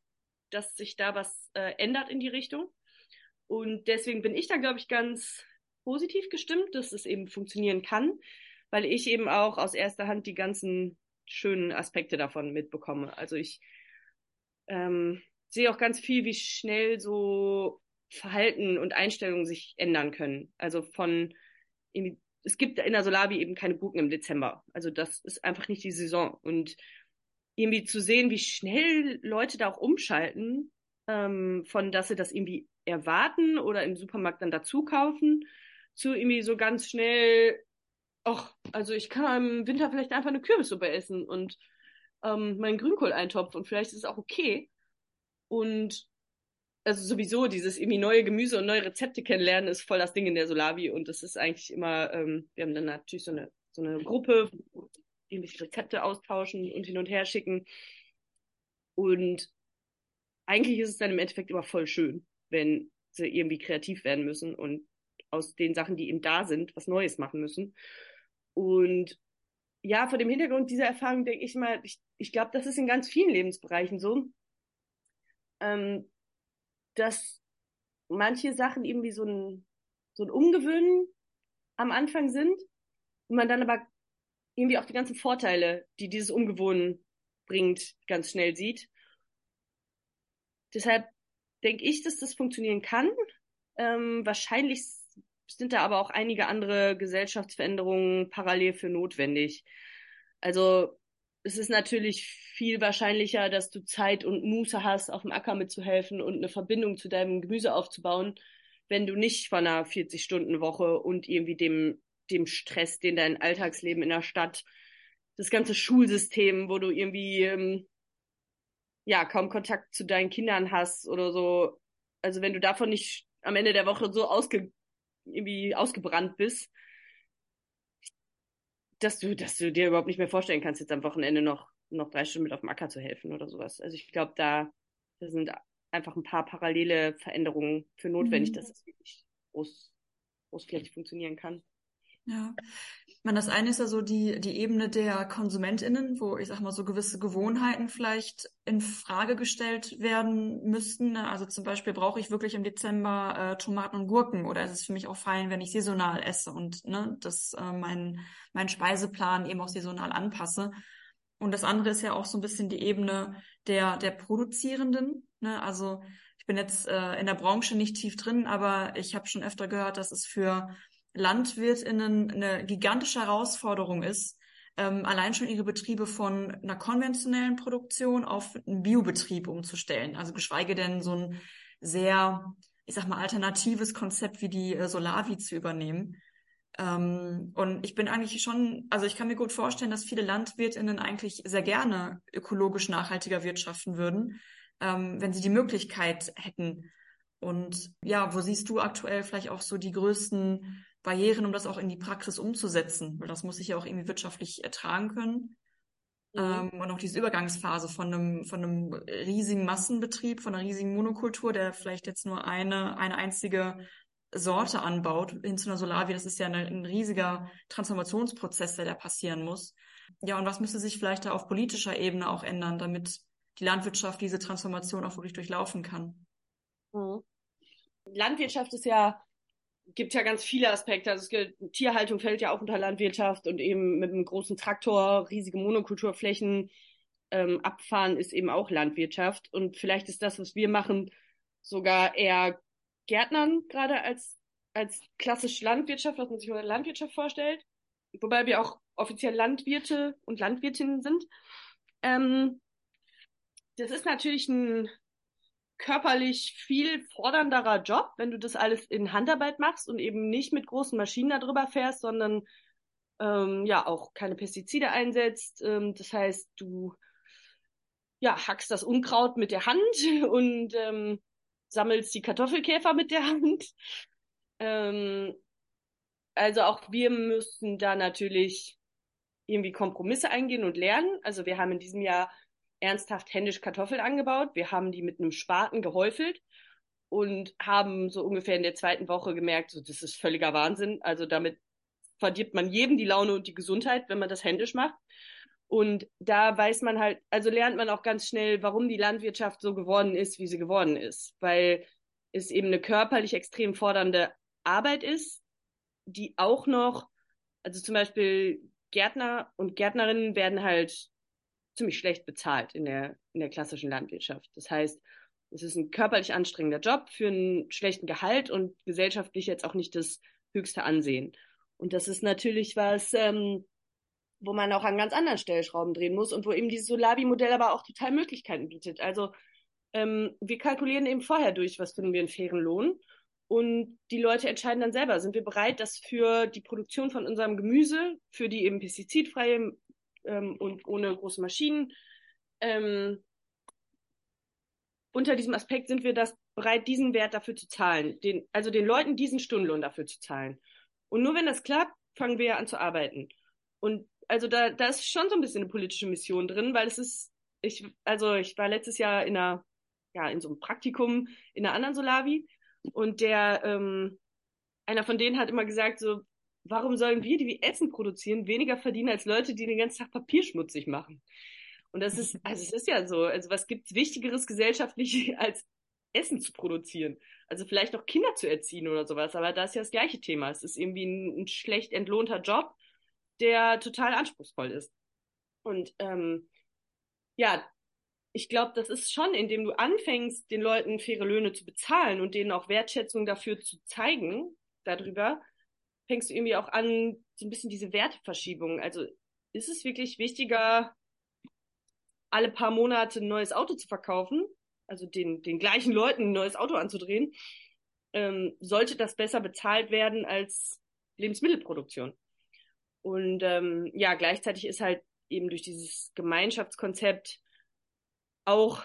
dass sich da was äh, ändert in die Richtung. Und deswegen bin ich da, glaube ich, ganz positiv gestimmt, dass es eben funktionieren kann, weil ich eben auch aus erster Hand die ganzen schönen Aspekte davon mitbekomme. Also ich ähm, sehe auch ganz viel, wie schnell so Verhalten und Einstellungen sich ändern können. Also von es gibt in der Solabi eben keine Gurken im Dezember. Also das ist einfach nicht die Saison. Und irgendwie zu sehen, wie schnell Leute da auch umschalten, ähm, von dass sie das irgendwie erwarten oder im Supermarkt dann dazu kaufen, zu irgendwie so ganz schnell, ach, also ich kann im Winter vielleicht einfach eine Kürbissuppe essen und ähm, meinen Grünkohl eintopfen und vielleicht ist es auch okay. Und also sowieso dieses irgendwie neue Gemüse und neue Rezepte kennenlernen ist voll das Ding in der Solavi und das ist eigentlich immer, ähm, wir haben dann natürlich so eine, so eine Gruppe, die sich Rezepte austauschen und hin und her schicken. Und eigentlich ist es dann im Endeffekt immer voll schön, wenn sie irgendwie kreativ werden müssen und aus den Sachen, die eben da sind, was Neues machen müssen. Und ja, vor dem Hintergrund dieser Erfahrung denke ich mal, ich, ich glaube, das ist in ganz vielen Lebensbereichen so, ähm, dass manche Sachen irgendwie so ein, so ein Umgewöhnen am Anfang sind und man dann aber irgendwie auch die ganzen Vorteile, die dieses Umgewöhnen bringt, ganz schnell sieht. Deshalb denke ich, dass das funktionieren kann. Ähm, wahrscheinlich sind da aber auch einige andere Gesellschaftsveränderungen parallel für notwendig. Also es ist natürlich viel wahrscheinlicher, dass du Zeit und Muße hast, auf dem Acker mitzuhelfen und eine Verbindung zu deinem Gemüse aufzubauen, wenn du nicht von einer 40-Stunden-Woche und irgendwie dem, dem Stress, den dein Alltagsleben in der Stadt, das ganze Schulsystem, wo du irgendwie ähm, ja kaum Kontakt zu deinen Kindern hast oder so. Also wenn du davon nicht am Ende der Woche so ausge, irgendwie ausgebrannt bist, dass du, dass du dir überhaupt nicht mehr vorstellen kannst, jetzt am Wochenende noch, noch drei Stunden mit auf dem Acker zu helfen oder sowas. Also ich glaube, da, da sind einfach ein paar parallele Veränderungen für notwendig, mhm. dass es wirklich groß, großflächig funktionieren kann. Ja, ich meine, das eine ist ja so die, die Ebene der KonsumentInnen, wo ich sag mal so gewisse Gewohnheiten vielleicht in Frage gestellt werden müssten. Ne? Also zum Beispiel brauche ich wirklich im Dezember äh, Tomaten und Gurken oder ist es für mich auch fein, wenn ich saisonal esse und ne, das äh, mein, mein Speiseplan eben auch saisonal anpasse. Und das andere ist ja auch so ein bisschen die Ebene der, der Produzierenden. Ne? Also ich bin jetzt äh, in der Branche nicht tief drin, aber ich habe schon öfter gehört, dass es für LandwirtInnen eine gigantische Herausforderung ist, ähm, allein schon ihre Betriebe von einer konventionellen Produktion auf einen Biobetrieb umzustellen. Also geschweige denn so ein sehr, ich sag mal, alternatives Konzept wie die äh, Solavi zu übernehmen. Ähm, und ich bin eigentlich schon, also ich kann mir gut vorstellen, dass viele LandwirtInnen eigentlich sehr gerne ökologisch nachhaltiger wirtschaften würden, ähm, wenn sie die Möglichkeit hätten. Und ja, wo siehst du aktuell vielleicht auch so die größten Barrieren, um das auch in die Praxis umzusetzen? Weil das muss sich ja auch irgendwie wirtschaftlich ertragen können. Mhm. Ähm, und auch diese Übergangsphase von einem, von einem riesigen Massenbetrieb, von einer riesigen Monokultur, der vielleicht jetzt nur eine, eine einzige Sorte anbaut, hin zu einer Solavi, das ist ja eine, ein riesiger Transformationsprozess, der da passieren muss. Ja, und was müsste sich vielleicht da auf politischer Ebene auch ändern, damit die Landwirtschaft diese Transformation auch wirklich durchlaufen kann? Mhm. Landwirtschaft ist ja, gibt ja ganz viele Aspekte. Also gibt, Tierhaltung fällt ja auch unter Landwirtschaft und eben mit einem großen Traktor riesige Monokulturflächen ähm, abfahren ist eben auch Landwirtschaft. Und vielleicht ist das, was wir machen, sogar eher Gärtnern gerade als, als klassische Landwirtschaft, was man sich unter Landwirtschaft vorstellt. Wobei wir auch offiziell Landwirte und Landwirtinnen sind. Ähm, das ist natürlich ein körperlich viel fordernderer Job, wenn du das alles in Handarbeit machst und eben nicht mit großen Maschinen darüber fährst, sondern ähm, ja auch keine Pestizide einsetzt. Ähm, das heißt, du ja hackst das Unkraut mit der Hand und ähm, sammelst die Kartoffelkäfer mit der Hand. Ähm, also auch wir müssen da natürlich irgendwie Kompromisse eingehen und lernen. Also wir haben in diesem Jahr ernsthaft händisch Kartoffeln angebaut. Wir haben die mit einem Spaten gehäufelt und haben so ungefähr in der zweiten Woche gemerkt, so, das ist völliger Wahnsinn. Also damit verdirbt man jedem die Laune und die Gesundheit, wenn man das händisch macht. Und da weiß man halt, also lernt man auch ganz schnell, warum die Landwirtschaft so geworden ist, wie sie geworden ist. Weil es eben eine körperlich extrem fordernde Arbeit ist, die auch noch, also zum Beispiel Gärtner und Gärtnerinnen werden halt ziemlich schlecht bezahlt in der, in der klassischen Landwirtschaft. Das heißt, es ist ein körperlich anstrengender Job für einen schlechten Gehalt und gesellschaftlich jetzt auch nicht das höchste Ansehen. Und das ist natürlich was, ähm, wo man auch an ganz anderen Stellschrauben drehen muss und wo eben dieses Solabi-Modell aber auch total Möglichkeiten bietet. Also ähm, wir kalkulieren eben vorher durch, was finden wir einen fairen Lohn. Und die Leute entscheiden dann selber, sind wir bereit, das für die Produktion von unserem Gemüse, für die eben pestizidfreie ähm, und ohne große Maschinen, ähm, unter diesem Aspekt sind wir das bereit, diesen Wert dafür zu zahlen, den, also den Leuten diesen Stundenlohn dafür zu zahlen. Und nur wenn das klappt, fangen wir an zu arbeiten. Und also da, da ist schon so ein bisschen eine politische Mission drin, weil es ist, ich, also ich war letztes Jahr in einer, ja, in so einem Praktikum in einer anderen Solavi und der, ähm, einer von denen hat immer gesagt, so, warum sollen wir, die wir Essen produzieren, weniger verdienen als Leute, die den ganzen Tag Papier schmutzig machen? Und das ist, also es ist ja so, also was gibt's Wichtigeres gesellschaftlich als Essen zu produzieren? Also vielleicht noch Kinder zu erziehen oder sowas, aber das ist ja das gleiche Thema. Es ist irgendwie ein, ein schlecht entlohnter Job der total anspruchsvoll ist. Und ähm, ja, ich glaube, das ist schon, indem du anfängst, den Leuten faire Löhne zu bezahlen und denen auch Wertschätzung dafür zu zeigen, darüber, fängst du irgendwie auch an, so ein bisschen diese Werteverschiebung. Also ist es wirklich wichtiger, alle paar Monate ein neues Auto zu verkaufen, also den, den gleichen Leuten ein neues Auto anzudrehen, ähm, sollte das besser bezahlt werden als Lebensmittelproduktion. Und ähm, ja, gleichzeitig ist halt eben durch dieses Gemeinschaftskonzept auch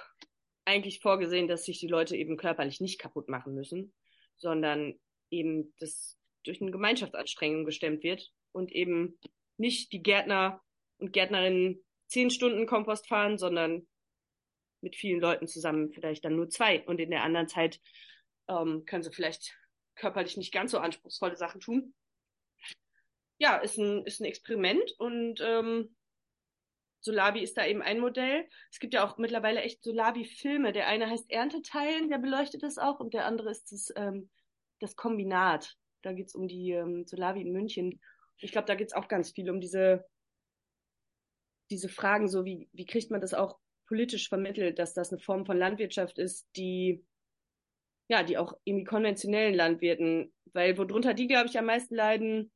eigentlich vorgesehen, dass sich die Leute eben körperlich nicht kaputt machen müssen, sondern eben das durch eine Gemeinschaftsanstrengung gestemmt wird und eben nicht die Gärtner und Gärtnerinnen zehn Stunden Kompost fahren, sondern mit vielen Leuten zusammen vielleicht dann nur zwei. Und in der anderen Zeit ähm, können sie vielleicht körperlich nicht ganz so anspruchsvolle Sachen tun ja, ist ein, ist ein Experiment und ähm, Solabi ist da eben ein Modell. Es gibt ja auch mittlerweile echt Solabi-Filme. Der eine heißt Ernteteilen, der beleuchtet das auch, und der andere ist das, ähm, das Kombinat. Da geht's um die ähm, Solabi in München. Ich glaube, da geht's auch ganz viel um diese, diese Fragen, so wie, wie kriegt man das auch politisch vermittelt, dass das eine Form von Landwirtschaft ist, die ja, die auch irgendwie konventionellen Landwirten, weil worunter die, glaube ich, am meisten leiden,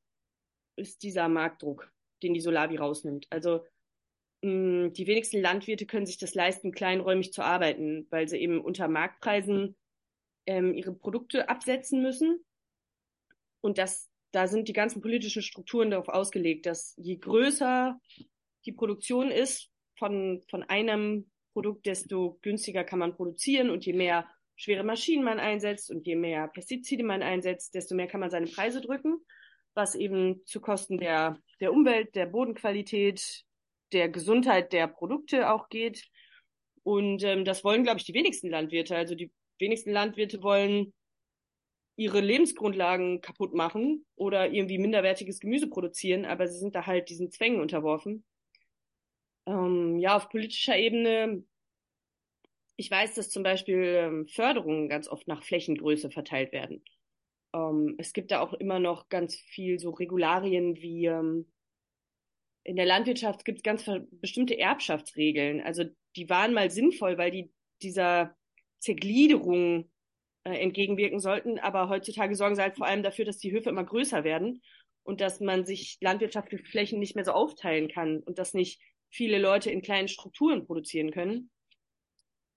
ist dieser Marktdruck, den die Solavi rausnimmt. Also mh, die wenigsten Landwirte können sich das leisten, kleinräumig zu arbeiten, weil sie eben unter Marktpreisen ähm, ihre Produkte absetzen müssen. Und das, da sind die ganzen politischen Strukturen darauf ausgelegt, dass je größer die Produktion ist von, von einem Produkt, desto günstiger kann man produzieren und je mehr schwere Maschinen man einsetzt und je mehr Pestizide man einsetzt, desto mehr kann man seine Preise drücken, was eben zu Kosten der, der Umwelt, der Bodenqualität, der Gesundheit der Produkte auch geht. Und ähm, das wollen, glaube ich, die wenigsten Landwirte. Also die wenigsten Landwirte wollen ihre Lebensgrundlagen kaputt machen oder irgendwie minderwertiges Gemüse produzieren, aber sie sind da halt diesen Zwängen unterworfen. Ähm, ja, auf politischer Ebene, ich weiß, dass zum Beispiel ähm, Förderungen ganz oft nach Flächengröße verteilt werden. Ähm, es gibt da auch immer noch ganz viel so Regularien wie ähm, in der Landwirtschaft gibt es ganz bestimmte Erbschaftsregeln. Also die waren mal sinnvoll, weil die dieser Zergliederung entgegenwirken sollten. Aber heutzutage sorgen sie halt vor allem dafür, dass die Höfe immer größer werden und dass man sich landwirtschaftliche Flächen nicht mehr so aufteilen kann und dass nicht viele Leute in kleinen Strukturen produzieren können.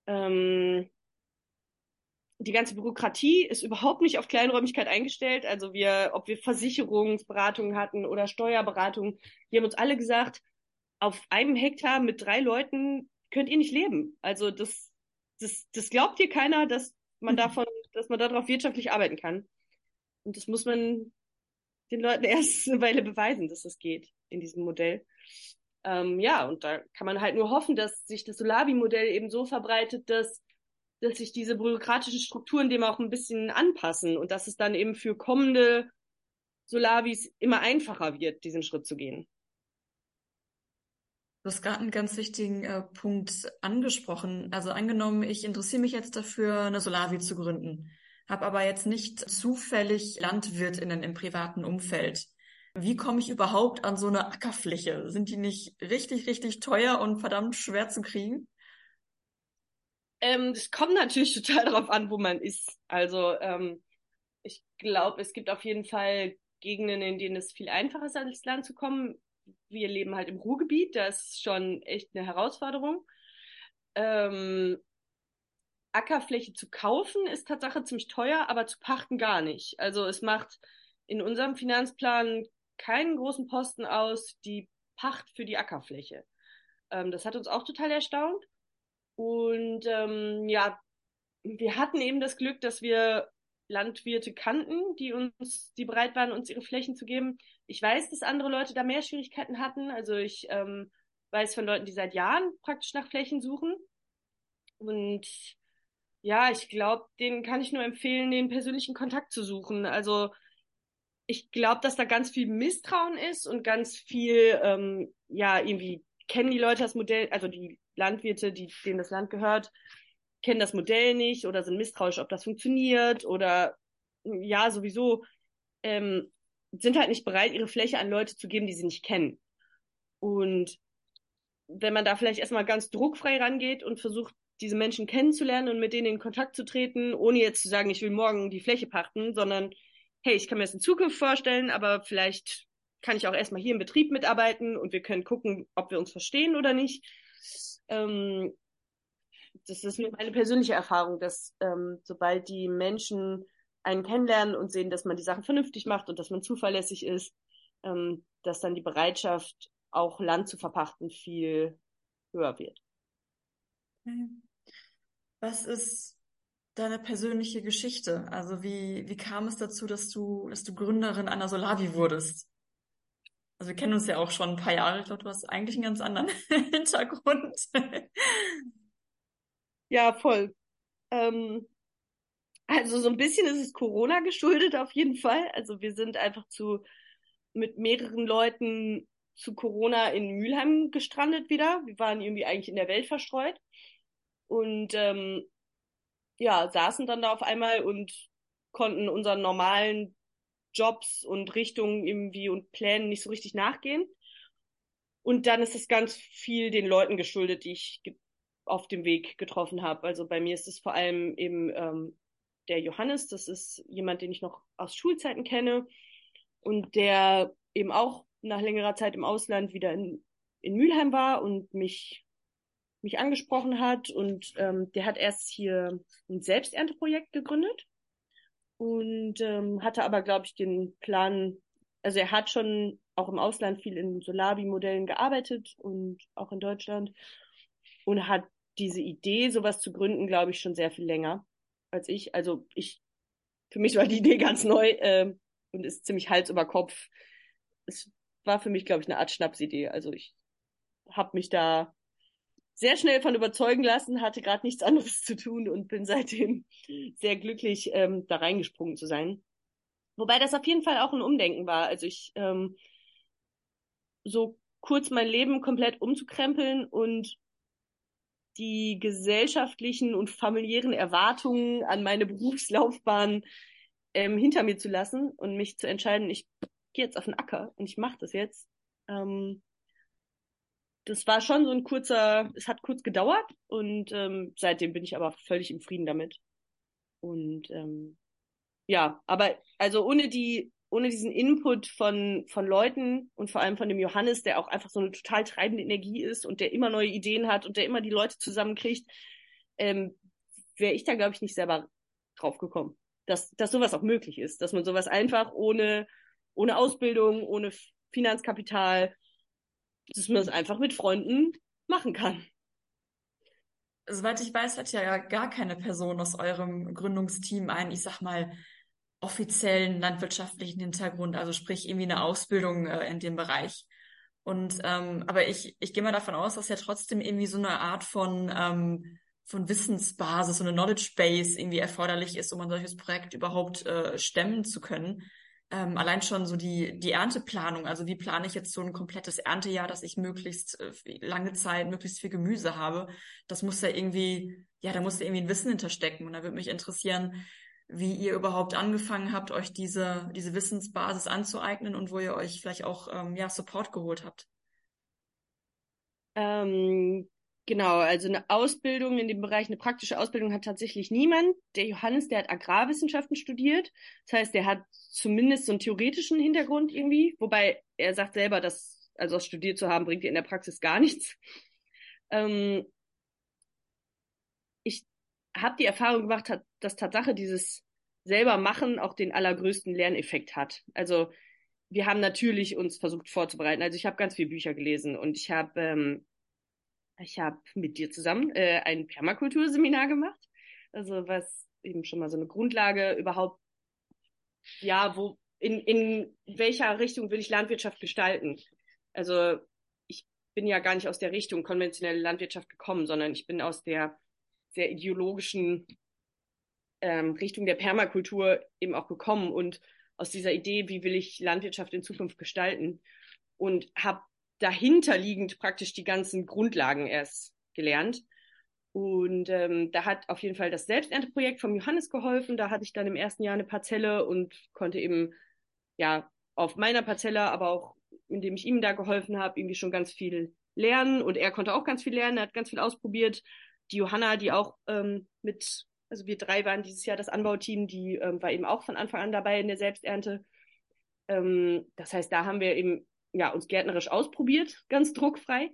Ähm, die ganze Bürokratie ist überhaupt nicht auf Kleinräumigkeit eingestellt. Also wir, ob wir Versicherungsberatungen hatten oder Steuerberatungen, die haben uns alle gesagt, auf einem Hektar mit drei Leuten könnt ihr nicht leben. Also das, das, das glaubt dir keiner, dass man mhm. davon, dass man darauf wirtschaftlich arbeiten kann. Und das muss man den Leuten erst eine Weile beweisen, dass das geht in diesem Modell. Ähm, ja, und da kann man halt nur hoffen, dass sich das Solavi-Modell eben so verbreitet, dass, dass sich diese bürokratischen Strukturen dem auch ein bisschen anpassen und dass es dann eben für kommende Solavis immer einfacher wird, diesen Schritt zu gehen. Du hast gerade einen ganz wichtigen äh, Punkt angesprochen. Also angenommen, ich interessiere mich jetzt dafür, eine Solavi zu gründen, habe aber jetzt nicht zufällig Landwirtinnen im privaten Umfeld. Wie komme ich überhaupt an so eine Ackerfläche? Sind die nicht richtig, richtig teuer und verdammt schwer zu kriegen? Ähm, kommt natürlich total darauf an, wo man ist. Also ähm, ich glaube, es gibt auf jeden Fall Gegenden, in denen es viel einfacher ist, ans Land zu kommen wir leben halt im Ruhrgebiet, das ist schon echt eine Herausforderung. Ähm, Ackerfläche zu kaufen ist Tatsache ziemlich teuer, aber zu pachten gar nicht. Also es macht in unserem Finanzplan keinen großen Posten aus, die Pacht für die Ackerfläche. Ähm, das hat uns auch total erstaunt. Und ähm, ja, wir hatten eben das Glück, dass wir Landwirte kannten, die uns, die bereit waren, uns ihre Flächen zu geben. Ich weiß, dass andere Leute da mehr Schwierigkeiten hatten. Also ich ähm, weiß von Leuten, die seit Jahren praktisch nach Flächen suchen. Und ja, ich glaube, denen kann ich nur empfehlen, den persönlichen Kontakt zu suchen. Also ich glaube, dass da ganz viel Misstrauen ist und ganz viel, ähm, ja, irgendwie kennen die Leute das Modell, also die Landwirte, die, denen das Land gehört, kennen das Modell nicht oder sind misstrauisch, ob das funktioniert oder ja, sowieso ähm, sind halt nicht bereit, ihre Fläche an Leute zu geben, die sie nicht kennen. Und wenn man da vielleicht erstmal ganz druckfrei rangeht und versucht, diese Menschen kennenzulernen und mit denen in Kontakt zu treten, ohne jetzt zu sagen, ich will morgen die Fläche pachten, sondern hey, ich kann mir das in Zukunft vorstellen, aber vielleicht kann ich auch erstmal hier im Betrieb mitarbeiten und wir können gucken, ob wir uns verstehen oder nicht. Ähm, das ist nur meine persönliche Erfahrung, dass ähm, sobald die Menschen einen kennenlernen und sehen, dass man die Sachen vernünftig macht und dass man zuverlässig ist, ähm, dass dann die Bereitschaft, auch Land zu verpachten, viel höher wird. Was ist deine persönliche Geschichte? Also wie, wie kam es dazu, dass du, dass du Gründerin einer Solavi wurdest? Also wir kennen uns ja auch schon ein paar Jahre. Ich glaube, du hast eigentlich einen ganz anderen Hintergrund. Ja, voll. Ähm, also so ein bisschen ist es Corona geschuldet auf jeden Fall. Also wir sind einfach zu mit mehreren Leuten zu Corona in Mülheim gestrandet wieder. Wir waren irgendwie eigentlich in der Welt verstreut und ähm, ja saßen dann da auf einmal und konnten unseren normalen Jobs und Richtungen irgendwie und Plänen nicht so richtig nachgehen. Und dann ist es ganz viel den Leuten geschuldet, die ich auf dem Weg getroffen habe. Also bei mir ist es vor allem eben ähm, der Johannes, das ist jemand, den ich noch aus Schulzeiten kenne und der eben auch nach längerer Zeit im Ausland wieder in, in Mülheim war und mich, mich angesprochen hat. Und ähm, der hat erst hier ein Selbsternteprojekt gegründet und ähm, hatte aber, glaube ich, den Plan, also er hat schon auch im Ausland viel in Solabi-Modellen gearbeitet und auch in Deutschland und hat diese Idee, sowas zu gründen, glaube ich, schon sehr viel länger als ich. Also ich, für mich war die Idee ganz neu äh, und ist ziemlich Hals über Kopf. Es war für mich, glaube ich, eine Art Schnapsidee. Also ich habe mich da sehr schnell von überzeugen lassen, hatte gerade nichts anderes zu tun und bin seitdem sehr glücklich, ähm, da reingesprungen zu sein. Wobei das auf jeden Fall auch ein Umdenken war. Also ich ähm, so kurz mein Leben komplett umzukrempeln und die gesellschaftlichen und familiären Erwartungen an meine Berufslaufbahn ähm, hinter mir zu lassen und mich zu entscheiden, ich gehe jetzt auf den Acker und ich mache das jetzt. Ähm, das war schon so ein kurzer, es hat kurz gedauert und ähm, seitdem bin ich aber völlig im Frieden damit. Und ähm, ja, aber also ohne die, ohne diesen Input von, von Leuten und vor allem von dem Johannes, der auch einfach so eine total treibende Energie ist und der immer neue Ideen hat und der immer die Leute zusammenkriegt, ähm, wäre ich da, glaube ich, nicht selber drauf gekommen. Dass, dass sowas auch möglich ist, dass man sowas einfach ohne, ohne Ausbildung, ohne Finanzkapital, dass man es einfach mit Freunden machen kann. Soweit ich weiß, hat ja gar keine Person aus eurem Gründungsteam einen, ich sag mal, offiziellen landwirtschaftlichen Hintergrund, also sprich irgendwie eine Ausbildung äh, in dem Bereich. Und ähm, aber ich, ich gehe mal davon aus, dass ja trotzdem irgendwie so eine Art von ähm, von Wissensbasis, so eine Knowledge Base irgendwie erforderlich ist, um ein solches Projekt überhaupt äh, stemmen zu können ähm, allein schon so die, die Ernteplanung, also wie plane ich jetzt so ein komplettes Erntejahr, dass ich möglichst äh, lange Zeit, möglichst viel Gemüse habe, das muss ja irgendwie, ja, da muss ja irgendwie ein Wissen hinterstecken. Und da würde mich interessieren, wie ihr überhaupt angefangen habt, euch diese, diese Wissensbasis anzueignen und wo ihr euch vielleicht auch ähm, ja, Support geholt habt. Ähm, Genau, also eine Ausbildung in dem Bereich, eine praktische Ausbildung hat tatsächlich niemand. Der Johannes, der hat Agrarwissenschaften studiert. Das heißt, der hat zumindest so einen theoretischen Hintergrund irgendwie, wobei er sagt selber, dass, also das studiert zu haben, bringt dir in der Praxis gar nichts. Ähm, ich habe die Erfahrung gemacht, dass Tatsache dieses selber machen auch den allergrößten Lerneffekt hat. Also wir haben natürlich uns versucht vorzubereiten. Also ich habe ganz viele Bücher gelesen und ich habe ähm, ich habe mit dir zusammen äh, ein Permakulturseminar gemacht. Also was eben schon mal so eine Grundlage überhaupt, ja, wo, in, in welcher Richtung will ich Landwirtschaft gestalten? Also ich bin ja gar nicht aus der Richtung konventionelle Landwirtschaft gekommen, sondern ich bin aus der sehr ideologischen ähm, Richtung der Permakultur eben auch gekommen und aus dieser Idee, wie will ich Landwirtschaft in Zukunft gestalten und habe dahinterliegend praktisch die ganzen Grundlagen erst gelernt. Und ähm, da hat auf jeden Fall das Selbsternteprojekt vom Johannes geholfen. Da hatte ich dann im ersten Jahr eine Parzelle und konnte eben ja auf meiner Parzelle, aber auch indem ich ihm da geholfen habe, irgendwie schon ganz viel lernen. Und er konnte auch ganz viel lernen, er hat ganz viel ausprobiert. Die Johanna, die auch ähm, mit, also wir drei waren dieses Jahr das Anbauteam, die ähm, war eben auch von Anfang an dabei in der Selbsternte. Ähm, das heißt, da haben wir eben ja, uns gärtnerisch ausprobiert, ganz druckfrei.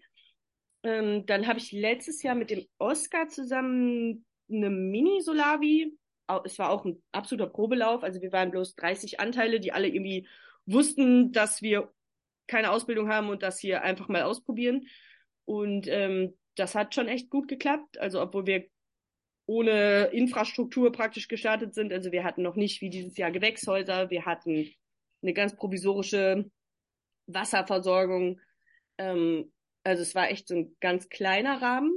Ähm, dann habe ich letztes Jahr mit dem Oscar zusammen eine Mini-Solavi. Es war auch ein absoluter Probelauf. Also wir waren bloß 30 Anteile, die alle irgendwie wussten, dass wir keine Ausbildung haben und das hier einfach mal ausprobieren. Und ähm, das hat schon echt gut geklappt. Also obwohl wir ohne Infrastruktur praktisch gestartet sind. Also wir hatten noch nicht wie dieses Jahr Gewächshäuser. Wir hatten eine ganz provisorische Wasserversorgung. Ähm, also es war echt so ein ganz kleiner Rahmen.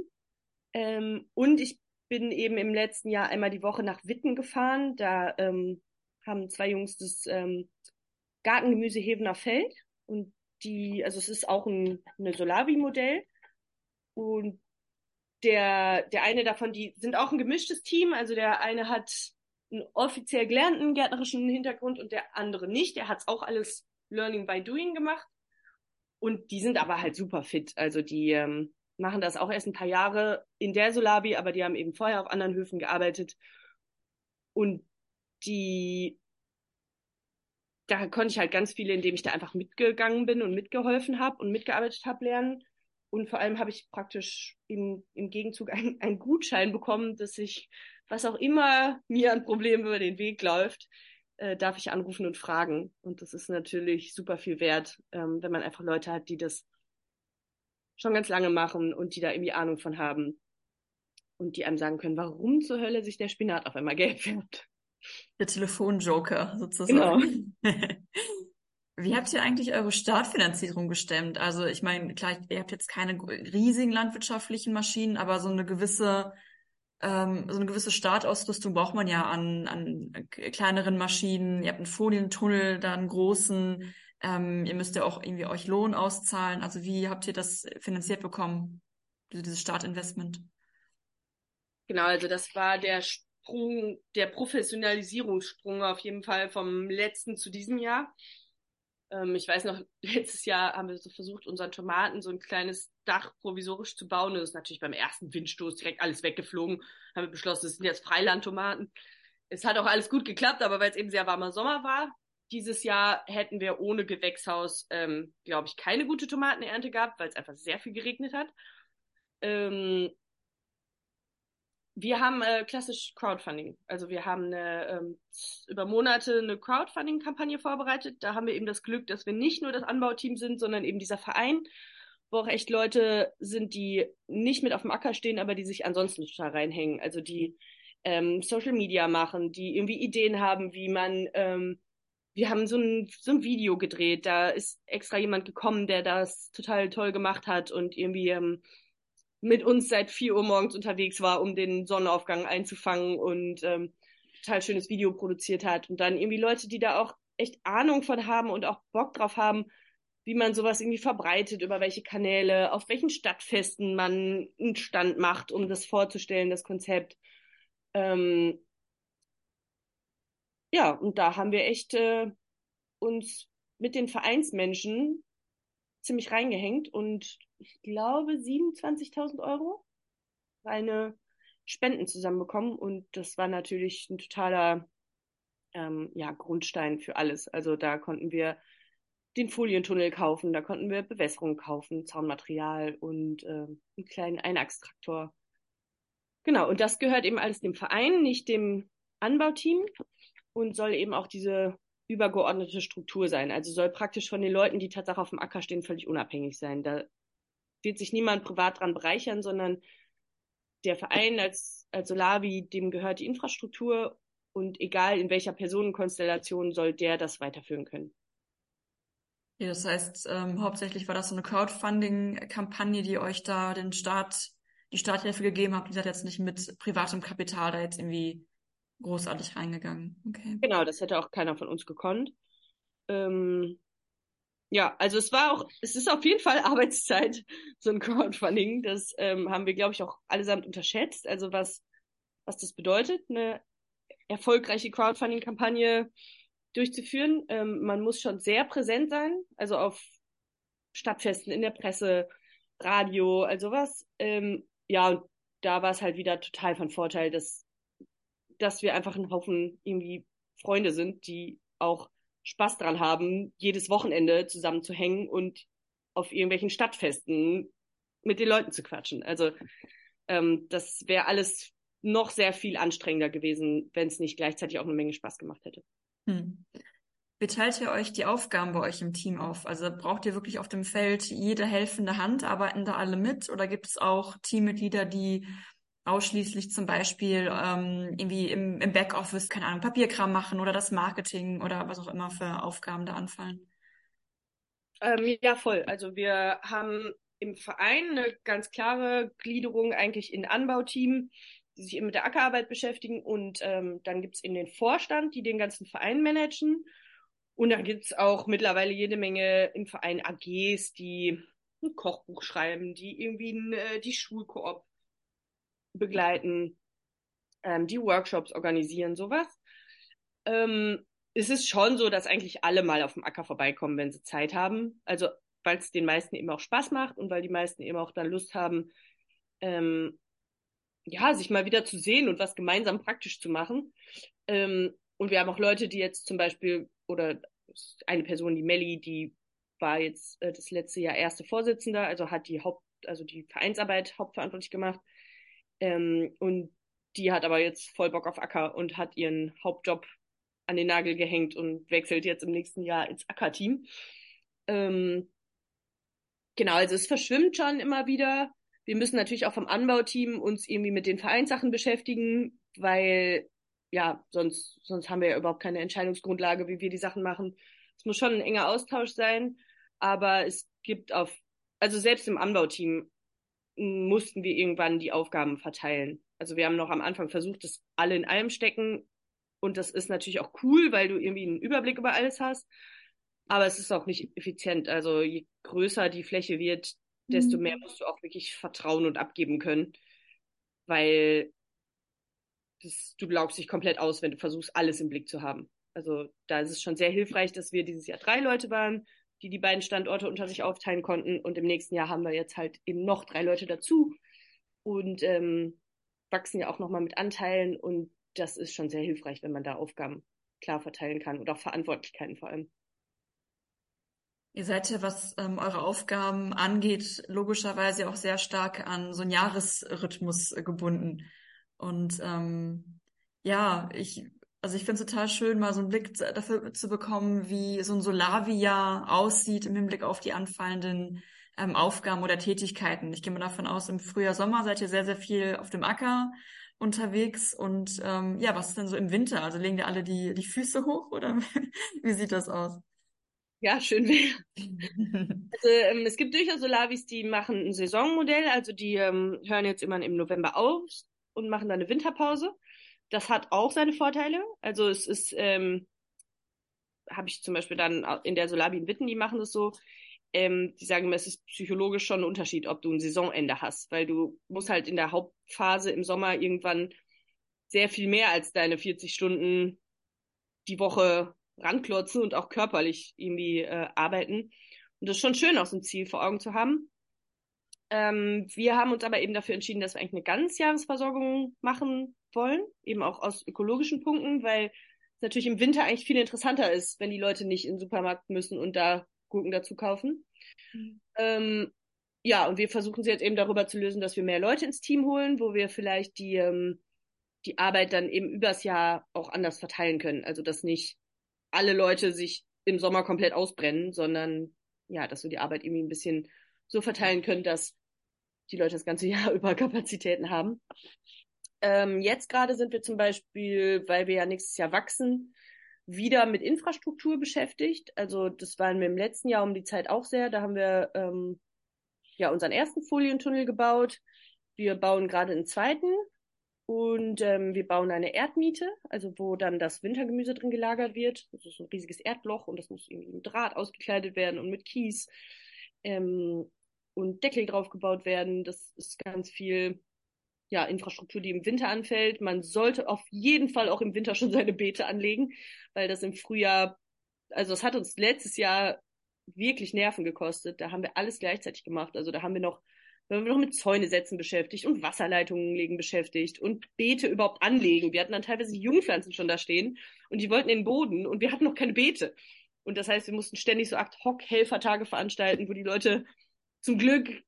Ähm, und ich bin eben im letzten Jahr einmal die Woche nach Witten gefahren. Da ähm, haben zwei Jungs das ähm, Gartengemüse Hevener Feld und die, also es ist auch ein eine Solavi-Modell und der der eine davon, die sind auch ein gemischtes Team. Also der eine hat einen offiziell gelernten gärtnerischen Hintergrund und der andere nicht. Der hat es auch alles Learning by Doing gemacht. Und die sind aber halt super fit. Also die ähm, machen das auch erst ein paar Jahre in der Solabi, aber die haben eben vorher auf anderen Höfen gearbeitet. Und die da konnte ich halt ganz viele, indem ich da einfach mitgegangen bin und mitgeholfen habe und mitgearbeitet habe, lernen. Und vor allem habe ich praktisch im, im Gegenzug einen Gutschein bekommen, dass ich, was auch immer mir an Problemen über den Weg läuft, äh, darf ich anrufen und fragen. Und das ist natürlich super viel wert, ähm, wenn man einfach Leute hat, die das schon ganz lange machen und die da irgendwie Ahnung von haben. Und die einem sagen können, warum zur Hölle sich der Spinat auf einmal gelb färbt. Der Telefonjoker sozusagen. Genau. Wie habt ihr eigentlich eure Startfinanzierung gestemmt? Also ich meine, klar, ihr habt jetzt keine riesigen landwirtschaftlichen Maschinen, aber so eine gewisse ähm, so eine gewisse Startausrüstung braucht man ja an, an kleineren Maschinen. Ihr habt einen Folientunnel, da einen großen. Ähm, ihr müsst ja auch irgendwie euch Lohn auszahlen. Also wie habt ihr das finanziert bekommen, dieses Startinvestment? Genau, also das war der Sprung, der Professionalisierungssprung auf jeden Fall vom letzten zu diesem Jahr. Ähm, ich weiß noch, letztes Jahr haben wir so versucht, unseren Tomaten so ein kleines Dach provisorisch zu bauen. Und das ist natürlich beim ersten Windstoß direkt alles weggeflogen. Haben wir beschlossen, das sind jetzt Freilandtomaten. Es hat auch alles gut geklappt, aber weil es eben sehr warmer Sommer war, dieses Jahr hätten wir ohne Gewächshaus, ähm, glaube ich, keine gute Tomatenernte gehabt, weil es einfach sehr viel geregnet hat. Ähm, wir haben äh, klassisch Crowdfunding. Also wir haben eine, ähm, über Monate eine Crowdfunding-Kampagne vorbereitet. Da haben wir eben das Glück, dass wir nicht nur das Anbauteam sind, sondern eben dieser Verein, wo auch echt Leute sind, die nicht mit auf dem Acker stehen, aber die sich ansonsten total reinhängen. Also die ähm, Social Media machen, die irgendwie Ideen haben, wie man, ähm, wir haben so ein, so ein Video gedreht, da ist extra jemand gekommen, der das total toll gemacht hat und irgendwie ähm, mit uns seit 4 Uhr morgens unterwegs war, um den Sonnenaufgang einzufangen und ähm, total schönes Video produziert hat. Und dann irgendwie Leute, die da auch echt Ahnung von haben und auch Bock drauf haben, wie man sowas irgendwie verbreitet, über welche Kanäle, auf welchen Stadtfesten man einen Stand macht, um das vorzustellen, das Konzept. Ähm, ja, und da haben wir echt äh, uns mit den Vereinsmenschen ziemlich reingehängt und ich glaube, 27.000 Euro reine Spenden zusammenbekommen. Und das war natürlich ein totaler ähm, ja, Grundstein für alles. Also da konnten wir den Folientunnel kaufen, da konnten wir Bewässerung kaufen, Zaunmaterial und äh, einen kleinen Einachstraktor. Genau, und das gehört eben alles dem Verein, nicht dem Anbauteam und soll eben auch diese übergeordnete Struktur sein. Also soll praktisch von den Leuten, die tatsächlich auf dem Acker stehen, völlig unabhängig sein. Da wird sich niemand privat dran bereichern, sondern der Verein als, als Solavi, dem gehört die Infrastruktur und egal in welcher Personenkonstellation soll der das weiterführen können. Ja, das heißt, ähm, hauptsächlich war das so eine Crowdfunding-Kampagne, die euch da den Start, die Starthilfe gegeben hat. Ihr seid jetzt nicht mit privatem Kapital da jetzt irgendwie großartig reingegangen. Okay. Genau, das hätte auch keiner von uns gekonnt. Ähm, ja, also es war auch, es ist auf jeden Fall Arbeitszeit, so ein Crowdfunding. Das ähm, haben wir, glaube ich, auch allesamt unterschätzt. Also was, was das bedeutet, eine erfolgreiche Crowdfunding-Kampagne durchzuführen. Ähm, man muss schon sehr präsent sein, also auf Stadtfesten, in der Presse, Radio, also was. Ähm, ja, und da war es halt wieder total von Vorteil, dass, dass wir einfach ein Haufen irgendwie Freunde sind, die auch Spaß dran haben, jedes Wochenende zusammen zu hängen und auf irgendwelchen Stadtfesten mit den Leuten zu quatschen. Also ähm, das wäre alles noch sehr viel anstrengender gewesen, wenn es nicht gleichzeitig auch eine Menge Spaß gemacht hätte. Hm. Wie teilt ihr euch die Aufgaben bei euch im Team auf? Also braucht ihr wirklich auf dem Feld jede helfende Hand? Arbeiten da alle mit? Oder gibt es auch Teammitglieder, die ausschließlich zum Beispiel ähm, irgendwie im, im Backoffice, keine Ahnung, Papierkram machen oder das Marketing oder was auch immer für Aufgaben da anfallen? Ähm, ja, voll. Also wir haben im Verein eine ganz klare Gliederung eigentlich in Anbauteam, die sich mit der Ackerarbeit beschäftigen. Und ähm, dann gibt's eben den Vorstand, die den ganzen Verein managen. Und dann gibt's auch mittlerweile jede Menge im Verein AGs, die ein Kochbuch schreiben, die irgendwie ein, äh, die Schulkoop begleiten, ähm, die Workshops organisieren, sowas. Ähm, es ist schon so, dass eigentlich alle mal auf dem Acker vorbeikommen, wenn sie Zeit haben. Also weil es den meisten eben auch Spaß macht und weil die meisten eben auch dann Lust haben, ähm, ja, sich mal wieder zu sehen und was gemeinsam praktisch zu machen. Ähm, und wir haben auch Leute, die jetzt zum Beispiel oder eine Person, die Melli, die war jetzt äh, das letzte Jahr erste Vorsitzende, also hat die Haupt, also die Vereinsarbeit hauptverantwortlich gemacht. Ähm, und die hat aber jetzt voll Bock auf Acker und hat ihren Hauptjob an den Nagel gehängt und wechselt jetzt im nächsten Jahr ins Acker-Team. Ähm, genau, also es verschwimmt schon immer wieder. Wir müssen natürlich auch vom Anbauteam uns irgendwie mit den Vereinssachen beschäftigen, weil ja, sonst, sonst haben wir ja überhaupt keine Entscheidungsgrundlage, wie wir die Sachen machen. Es muss schon ein enger Austausch sein, aber es gibt auf, also selbst im Anbauteam mussten wir irgendwann die Aufgaben verteilen. Also wir haben noch am Anfang versucht, dass alle in allem stecken. Und das ist natürlich auch cool, weil du irgendwie einen Überblick über alles hast. Aber es ist auch nicht effizient. Also je größer die Fläche wird, desto mhm. mehr musst du auch wirklich vertrauen und abgeben können. Weil das, du glaubst dich komplett aus, wenn du versuchst, alles im Blick zu haben. Also da ist es schon sehr hilfreich, dass wir dieses Jahr drei Leute waren, die die beiden Standorte unter sich aufteilen konnten. Und im nächsten Jahr haben wir jetzt halt eben noch drei Leute dazu und ähm, wachsen ja auch nochmal mit Anteilen. Und das ist schon sehr hilfreich, wenn man da Aufgaben klar verteilen kann und auch Verantwortlichkeiten vor allem. Ihr seid ja, was ähm, eure Aufgaben angeht, logischerweise auch sehr stark an so einen Jahresrhythmus gebunden. Und ähm, ja, ich also ich finde es total schön, mal so einen Blick dafür zu bekommen, wie so ein Solarvi-Jahr aussieht im Hinblick auf die anfallenden ähm, Aufgaben oder Tätigkeiten. Ich gehe mal davon aus, im Frühjahr, Sommer seid ihr sehr, sehr viel auf dem Acker unterwegs. Und ähm, ja, was ist denn so im Winter? Also legen dir alle die, die Füße hoch oder wie sieht das aus? Ja, schön wäre. also ähm, es gibt durchaus Solavis, die machen ein Saisonmodell, also die ähm, hören jetzt immer im November auf und machen dann eine Winterpause das hat auch seine Vorteile. Also es ist, ähm, habe ich zum Beispiel dann in der Solabi in Witten, die machen das so, ähm, die sagen mir, es ist psychologisch schon ein Unterschied, ob du ein Saisonende hast, weil du musst halt in der Hauptphase im Sommer irgendwann sehr viel mehr als deine 40 Stunden die Woche ranklotzen und auch körperlich irgendwie äh, arbeiten. Und das ist schon schön, auch so ein Ziel vor Augen zu haben. Ähm, wir haben uns aber eben dafür entschieden, dass wir eigentlich eine Ganzjahresversorgung machen wollen, eben auch aus ökologischen Punkten, weil es natürlich im Winter eigentlich viel interessanter ist, wenn die Leute nicht in den Supermarkt müssen und da Gurken dazu kaufen. Mhm. Ähm, ja, und wir versuchen sie jetzt eben darüber zu lösen, dass wir mehr Leute ins Team holen, wo wir vielleicht die, ähm, die Arbeit dann eben übers Jahr auch anders verteilen können. Also dass nicht alle Leute sich im Sommer komplett ausbrennen, sondern ja, dass wir die Arbeit irgendwie ein bisschen so verteilen können, dass die Leute das ganze Jahr über Kapazitäten haben. Ähm, jetzt gerade sind wir zum Beispiel, weil wir ja nächstes Jahr wachsen, wieder mit Infrastruktur beschäftigt. Also das waren wir im letzten Jahr um die Zeit auch sehr. Da haben wir ähm, ja unseren ersten Folientunnel gebaut. Wir bauen gerade einen zweiten und ähm, wir bauen eine Erdmiete, also wo dann das Wintergemüse drin gelagert wird. Das ist ein riesiges Erdloch und das muss irgendwie mit Draht ausgekleidet werden und mit Kies ähm, und Deckel drauf gebaut werden. Das ist ganz viel ja, Infrastruktur, die im Winter anfällt. Man sollte auf jeden Fall auch im Winter schon seine Beete anlegen, weil das im Frühjahr, also das hat uns letztes Jahr wirklich Nerven gekostet. Da haben wir alles gleichzeitig gemacht. Also da haben wir noch, wir noch mit Zäune setzen beschäftigt und Wasserleitungen legen beschäftigt und Beete überhaupt anlegen. Wir hatten dann teilweise Jungpflanzen schon da stehen und die wollten in den Boden und wir hatten noch keine Beete. Und das heißt, wir mussten ständig so Ad-Hoc-Helfertage veranstalten, wo die Leute zum Glück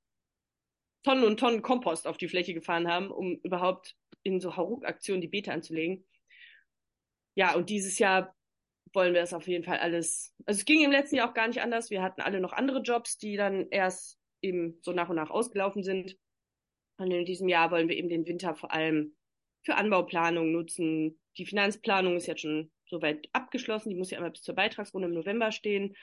Tonnen und Tonnen Kompost auf die Fläche gefahren haben, um überhaupt in so Hauruck-Aktionen die Beete anzulegen. Ja, und dieses Jahr wollen wir das auf jeden Fall alles. Also es ging im letzten Jahr auch gar nicht anders. Wir hatten alle noch andere Jobs, die dann erst eben so nach und nach ausgelaufen sind. Und in diesem Jahr wollen wir eben den Winter vor allem für Anbauplanung nutzen. Die Finanzplanung ist jetzt schon soweit abgeschlossen. Die muss ja immer bis zur Beitragsrunde im November stehen.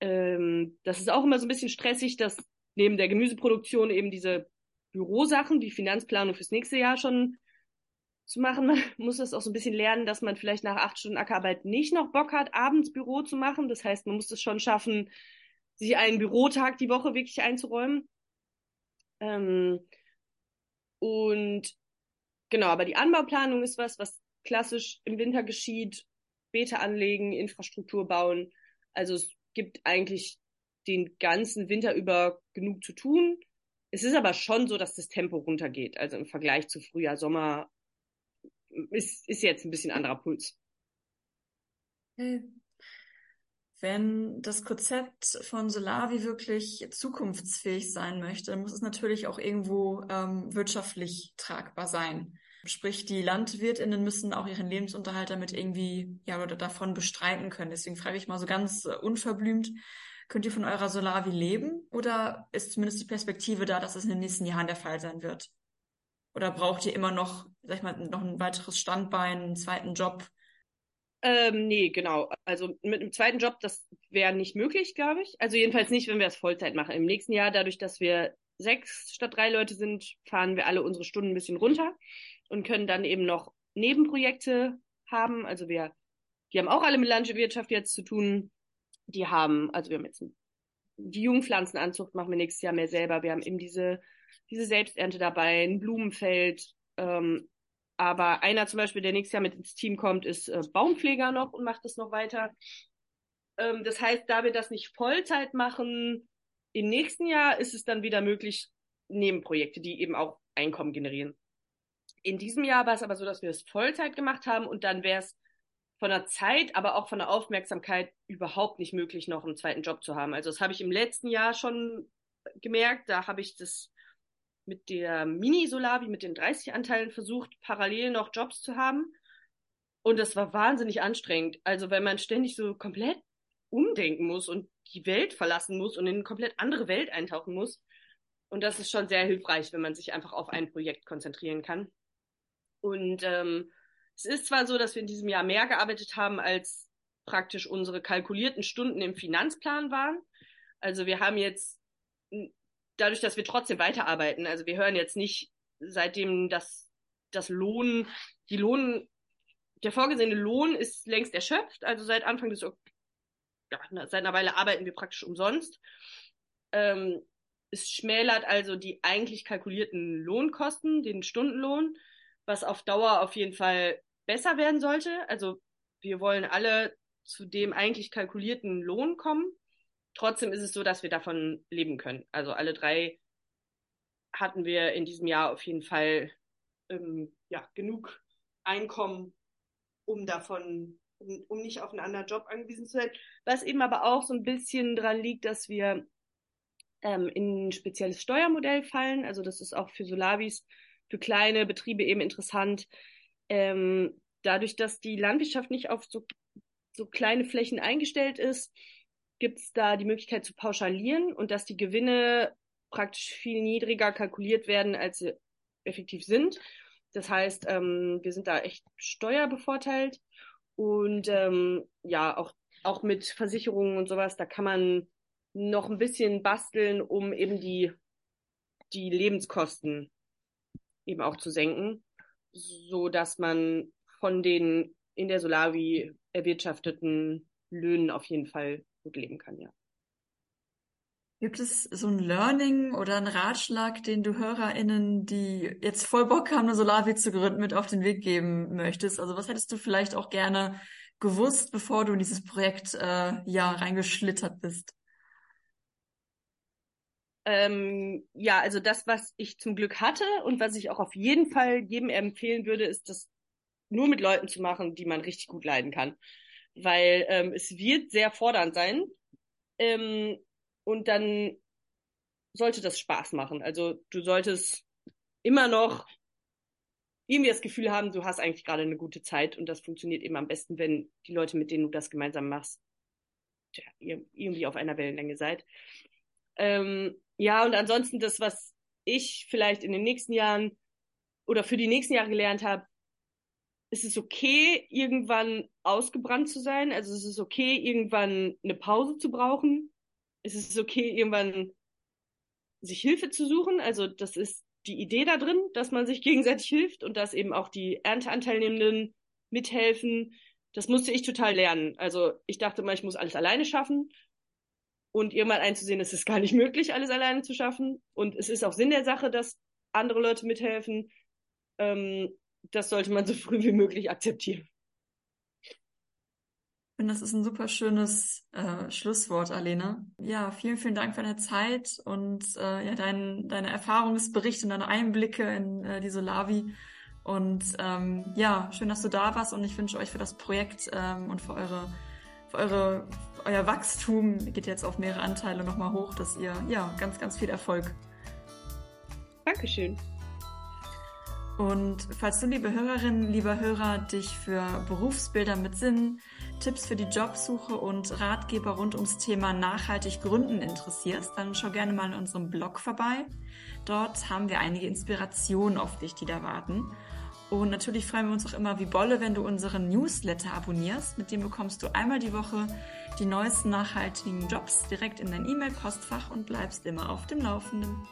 Ähm, das ist auch immer so ein bisschen stressig, dass neben der Gemüseproduktion eben diese Bürosachen, die Finanzplanung fürs nächste Jahr schon zu machen. Man muss das auch so ein bisschen lernen, dass man vielleicht nach acht Stunden Ackerarbeit nicht noch Bock hat, abends Büro zu machen. Das heißt, man muss es schon schaffen, sich einen Bürotag die Woche wirklich einzuräumen. Ähm, und genau, aber die Anbauplanung ist was, was klassisch im Winter geschieht. Beete anlegen, Infrastruktur bauen. Also es gibt eigentlich den ganzen Winter über genug zu tun. Es ist aber schon so, dass das Tempo runtergeht. Also im Vergleich zu Frühjahr, Sommer ist, ist jetzt ein bisschen anderer Puls. Wenn das Konzept von Solavi wirklich zukunftsfähig sein möchte, muss es natürlich auch irgendwo ähm, wirtschaftlich tragbar sein. Sprich, die LandwirtInnen müssen auch ihren Lebensunterhalt damit irgendwie, ja, oder davon bestreiten können. Deswegen frage ich mal so ganz äh, unverblümt, könnt ihr von eurer Solavi leben? Oder ist zumindest die Perspektive da, dass es in den nächsten Jahren der Fall sein wird? Oder braucht ihr immer noch, sag ich mal, noch ein weiteres Standbein, einen zweiten Job? Ähm, nee, genau. Also mit einem zweiten Job, das wäre nicht möglich, glaube ich. Also jedenfalls nicht, wenn wir es Vollzeit machen. Im nächsten Jahr, dadurch, dass wir sechs statt drei Leute sind, fahren wir alle unsere Stunden ein bisschen runter und können dann eben noch Nebenprojekte haben. Also wir, die haben auch alle mit Landwirtschaft jetzt zu tun. Die haben, also wir haben jetzt die Jungpflanzenanzucht machen wir nächstes Jahr mehr selber. Wir haben eben diese, diese Selbsternte dabei, ein Blumenfeld, ähm, aber einer zum Beispiel, der nächstes Jahr mit ins Team kommt, ist äh, Baumpfleger noch und macht das noch weiter. Ähm, das heißt, da wir das nicht Vollzeit machen, im nächsten Jahr ist es dann wieder möglich, Nebenprojekte, die eben auch Einkommen generieren. In diesem Jahr war es aber so, dass wir es Vollzeit gemacht haben und dann wäre es von der Zeit, aber auch von der Aufmerksamkeit überhaupt nicht möglich, noch einen zweiten Job zu haben. Also das habe ich im letzten Jahr schon gemerkt. Da habe ich das mit der Mini-Solavi, mit den 30 Anteilen versucht, parallel noch Jobs zu haben. Und das war wahnsinnig anstrengend. Also, wenn man ständig so komplett umdenken muss und die Welt verlassen muss und in eine komplett andere Welt eintauchen muss. Und das ist schon sehr hilfreich, wenn man sich einfach auf ein Projekt konzentrieren kann. Und ähm, es ist zwar so, dass wir in diesem Jahr mehr gearbeitet haben, als praktisch unsere kalkulierten Stunden im Finanzplan waren. Also wir haben jetzt dadurch, dass wir trotzdem weiterarbeiten, also wir hören jetzt nicht, seitdem das, das Lohn, die Lohn, der vorgesehene Lohn ist längst erschöpft, also seit Anfang des, ja, seit einer Weile arbeiten wir praktisch umsonst. Ähm, es schmälert also die eigentlich kalkulierten Lohnkosten, den Stundenlohn, was auf Dauer auf jeden Fall besser werden sollte. Also wir wollen alle zu dem eigentlich kalkulierten Lohn kommen. Trotzdem ist es so, dass wir davon leben können. Also alle drei hatten wir in diesem Jahr auf jeden Fall ähm, ja, genug Einkommen, um davon, um, um nicht auf einen anderen Job angewiesen zu sein. Was eben aber auch so ein bisschen dran liegt, dass wir ähm, in ein spezielles Steuermodell fallen. Also das ist auch für Solavis, für kleine Betriebe eben interessant. Ähm, dadurch, dass die Landwirtschaft nicht auf so, so kleine Flächen eingestellt ist, gibt es da die Möglichkeit zu pauschalieren und dass die Gewinne praktisch viel niedriger kalkuliert werden, als sie effektiv sind. Das heißt, ähm, wir sind da echt steuerbevorteilt und ähm, ja, auch, auch mit Versicherungen und sowas, da kann man noch ein bisschen basteln, um eben die, die Lebenskosten eben auch zu senken, so dass man von den in der Solavi erwirtschafteten Löhnen auf jeden Fall gut leben kann, ja. Gibt es so ein Learning oder einen Ratschlag, den du HörerInnen, die jetzt voll Bock haben, eine Solarvi zu gründen, mit auf den Weg geben möchtest? Also was hättest du vielleicht auch gerne gewusst, bevor du in dieses Projekt äh, ja reingeschlittert bist? Ähm, ja, also das, was ich zum Glück hatte und was ich auch auf jeden Fall jedem empfehlen würde, ist das nur mit Leuten zu machen, die man richtig gut leiden kann weil ähm, es wird sehr fordernd sein. Ähm, und dann sollte das Spaß machen. Also du solltest immer noch irgendwie das Gefühl haben, du hast eigentlich gerade eine gute Zeit und das funktioniert eben am besten, wenn die Leute, mit denen du das gemeinsam machst, ja, ihr irgendwie auf einer Wellenlänge seid. Ähm, ja, und ansonsten das, was ich vielleicht in den nächsten Jahren oder für die nächsten Jahre gelernt habe, es ist okay, irgendwann ausgebrannt zu sein. Also es ist okay, irgendwann eine Pause zu brauchen. Es ist okay, irgendwann sich Hilfe zu suchen. Also das ist die Idee da drin, dass man sich gegenseitig hilft und dass eben auch die Ernteanteilnehmenden mithelfen. Das musste ich total lernen. Also ich dachte mal, ich muss alles alleine schaffen. Und irgendwann einzusehen, es ist gar nicht möglich, alles alleine zu schaffen. Und es ist auch Sinn der Sache, dass andere Leute mithelfen. Ähm, das sollte man so früh wie möglich akzeptieren. Ich finde, das ist ein super schönes äh, Schlusswort, Alena. Ja, vielen, vielen Dank für deine Zeit und äh, ja, dein, deine Erfahrungsberichte und deine Einblicke in äh, die Solavi. Und ähm, ja, schön, dass du da warst und ich wünsche euch für das Projekt ähm, und für eure für eure, euer Wachstum geht jetzt auf mehrere Anteile nochmal hoch, dass ihr ja ganz, ganz viel Erfolg. Dankeschön. Und falls du, liebe Hörerinnen, lieber Hörer, dich für Berufsbilder mit Sinn, Tipps für die Jobsuche und Ratgeber rund ums Thema nachhaltig gründen interessierst, dann schau gerne mal in unserem Blog vorbei. Dort haben wir einige Inspirationen auf dich, die da warten. Und natürlich freuen wir uns auch immer wie Bolle, wenn du unseren Newsletter abonnierst. Mit dem bekommst du einmal die Woche die neuesten nachhaltigen Jobs direkt in dein E-Mail-Postfach und bleibst immer auf dem Laufenden.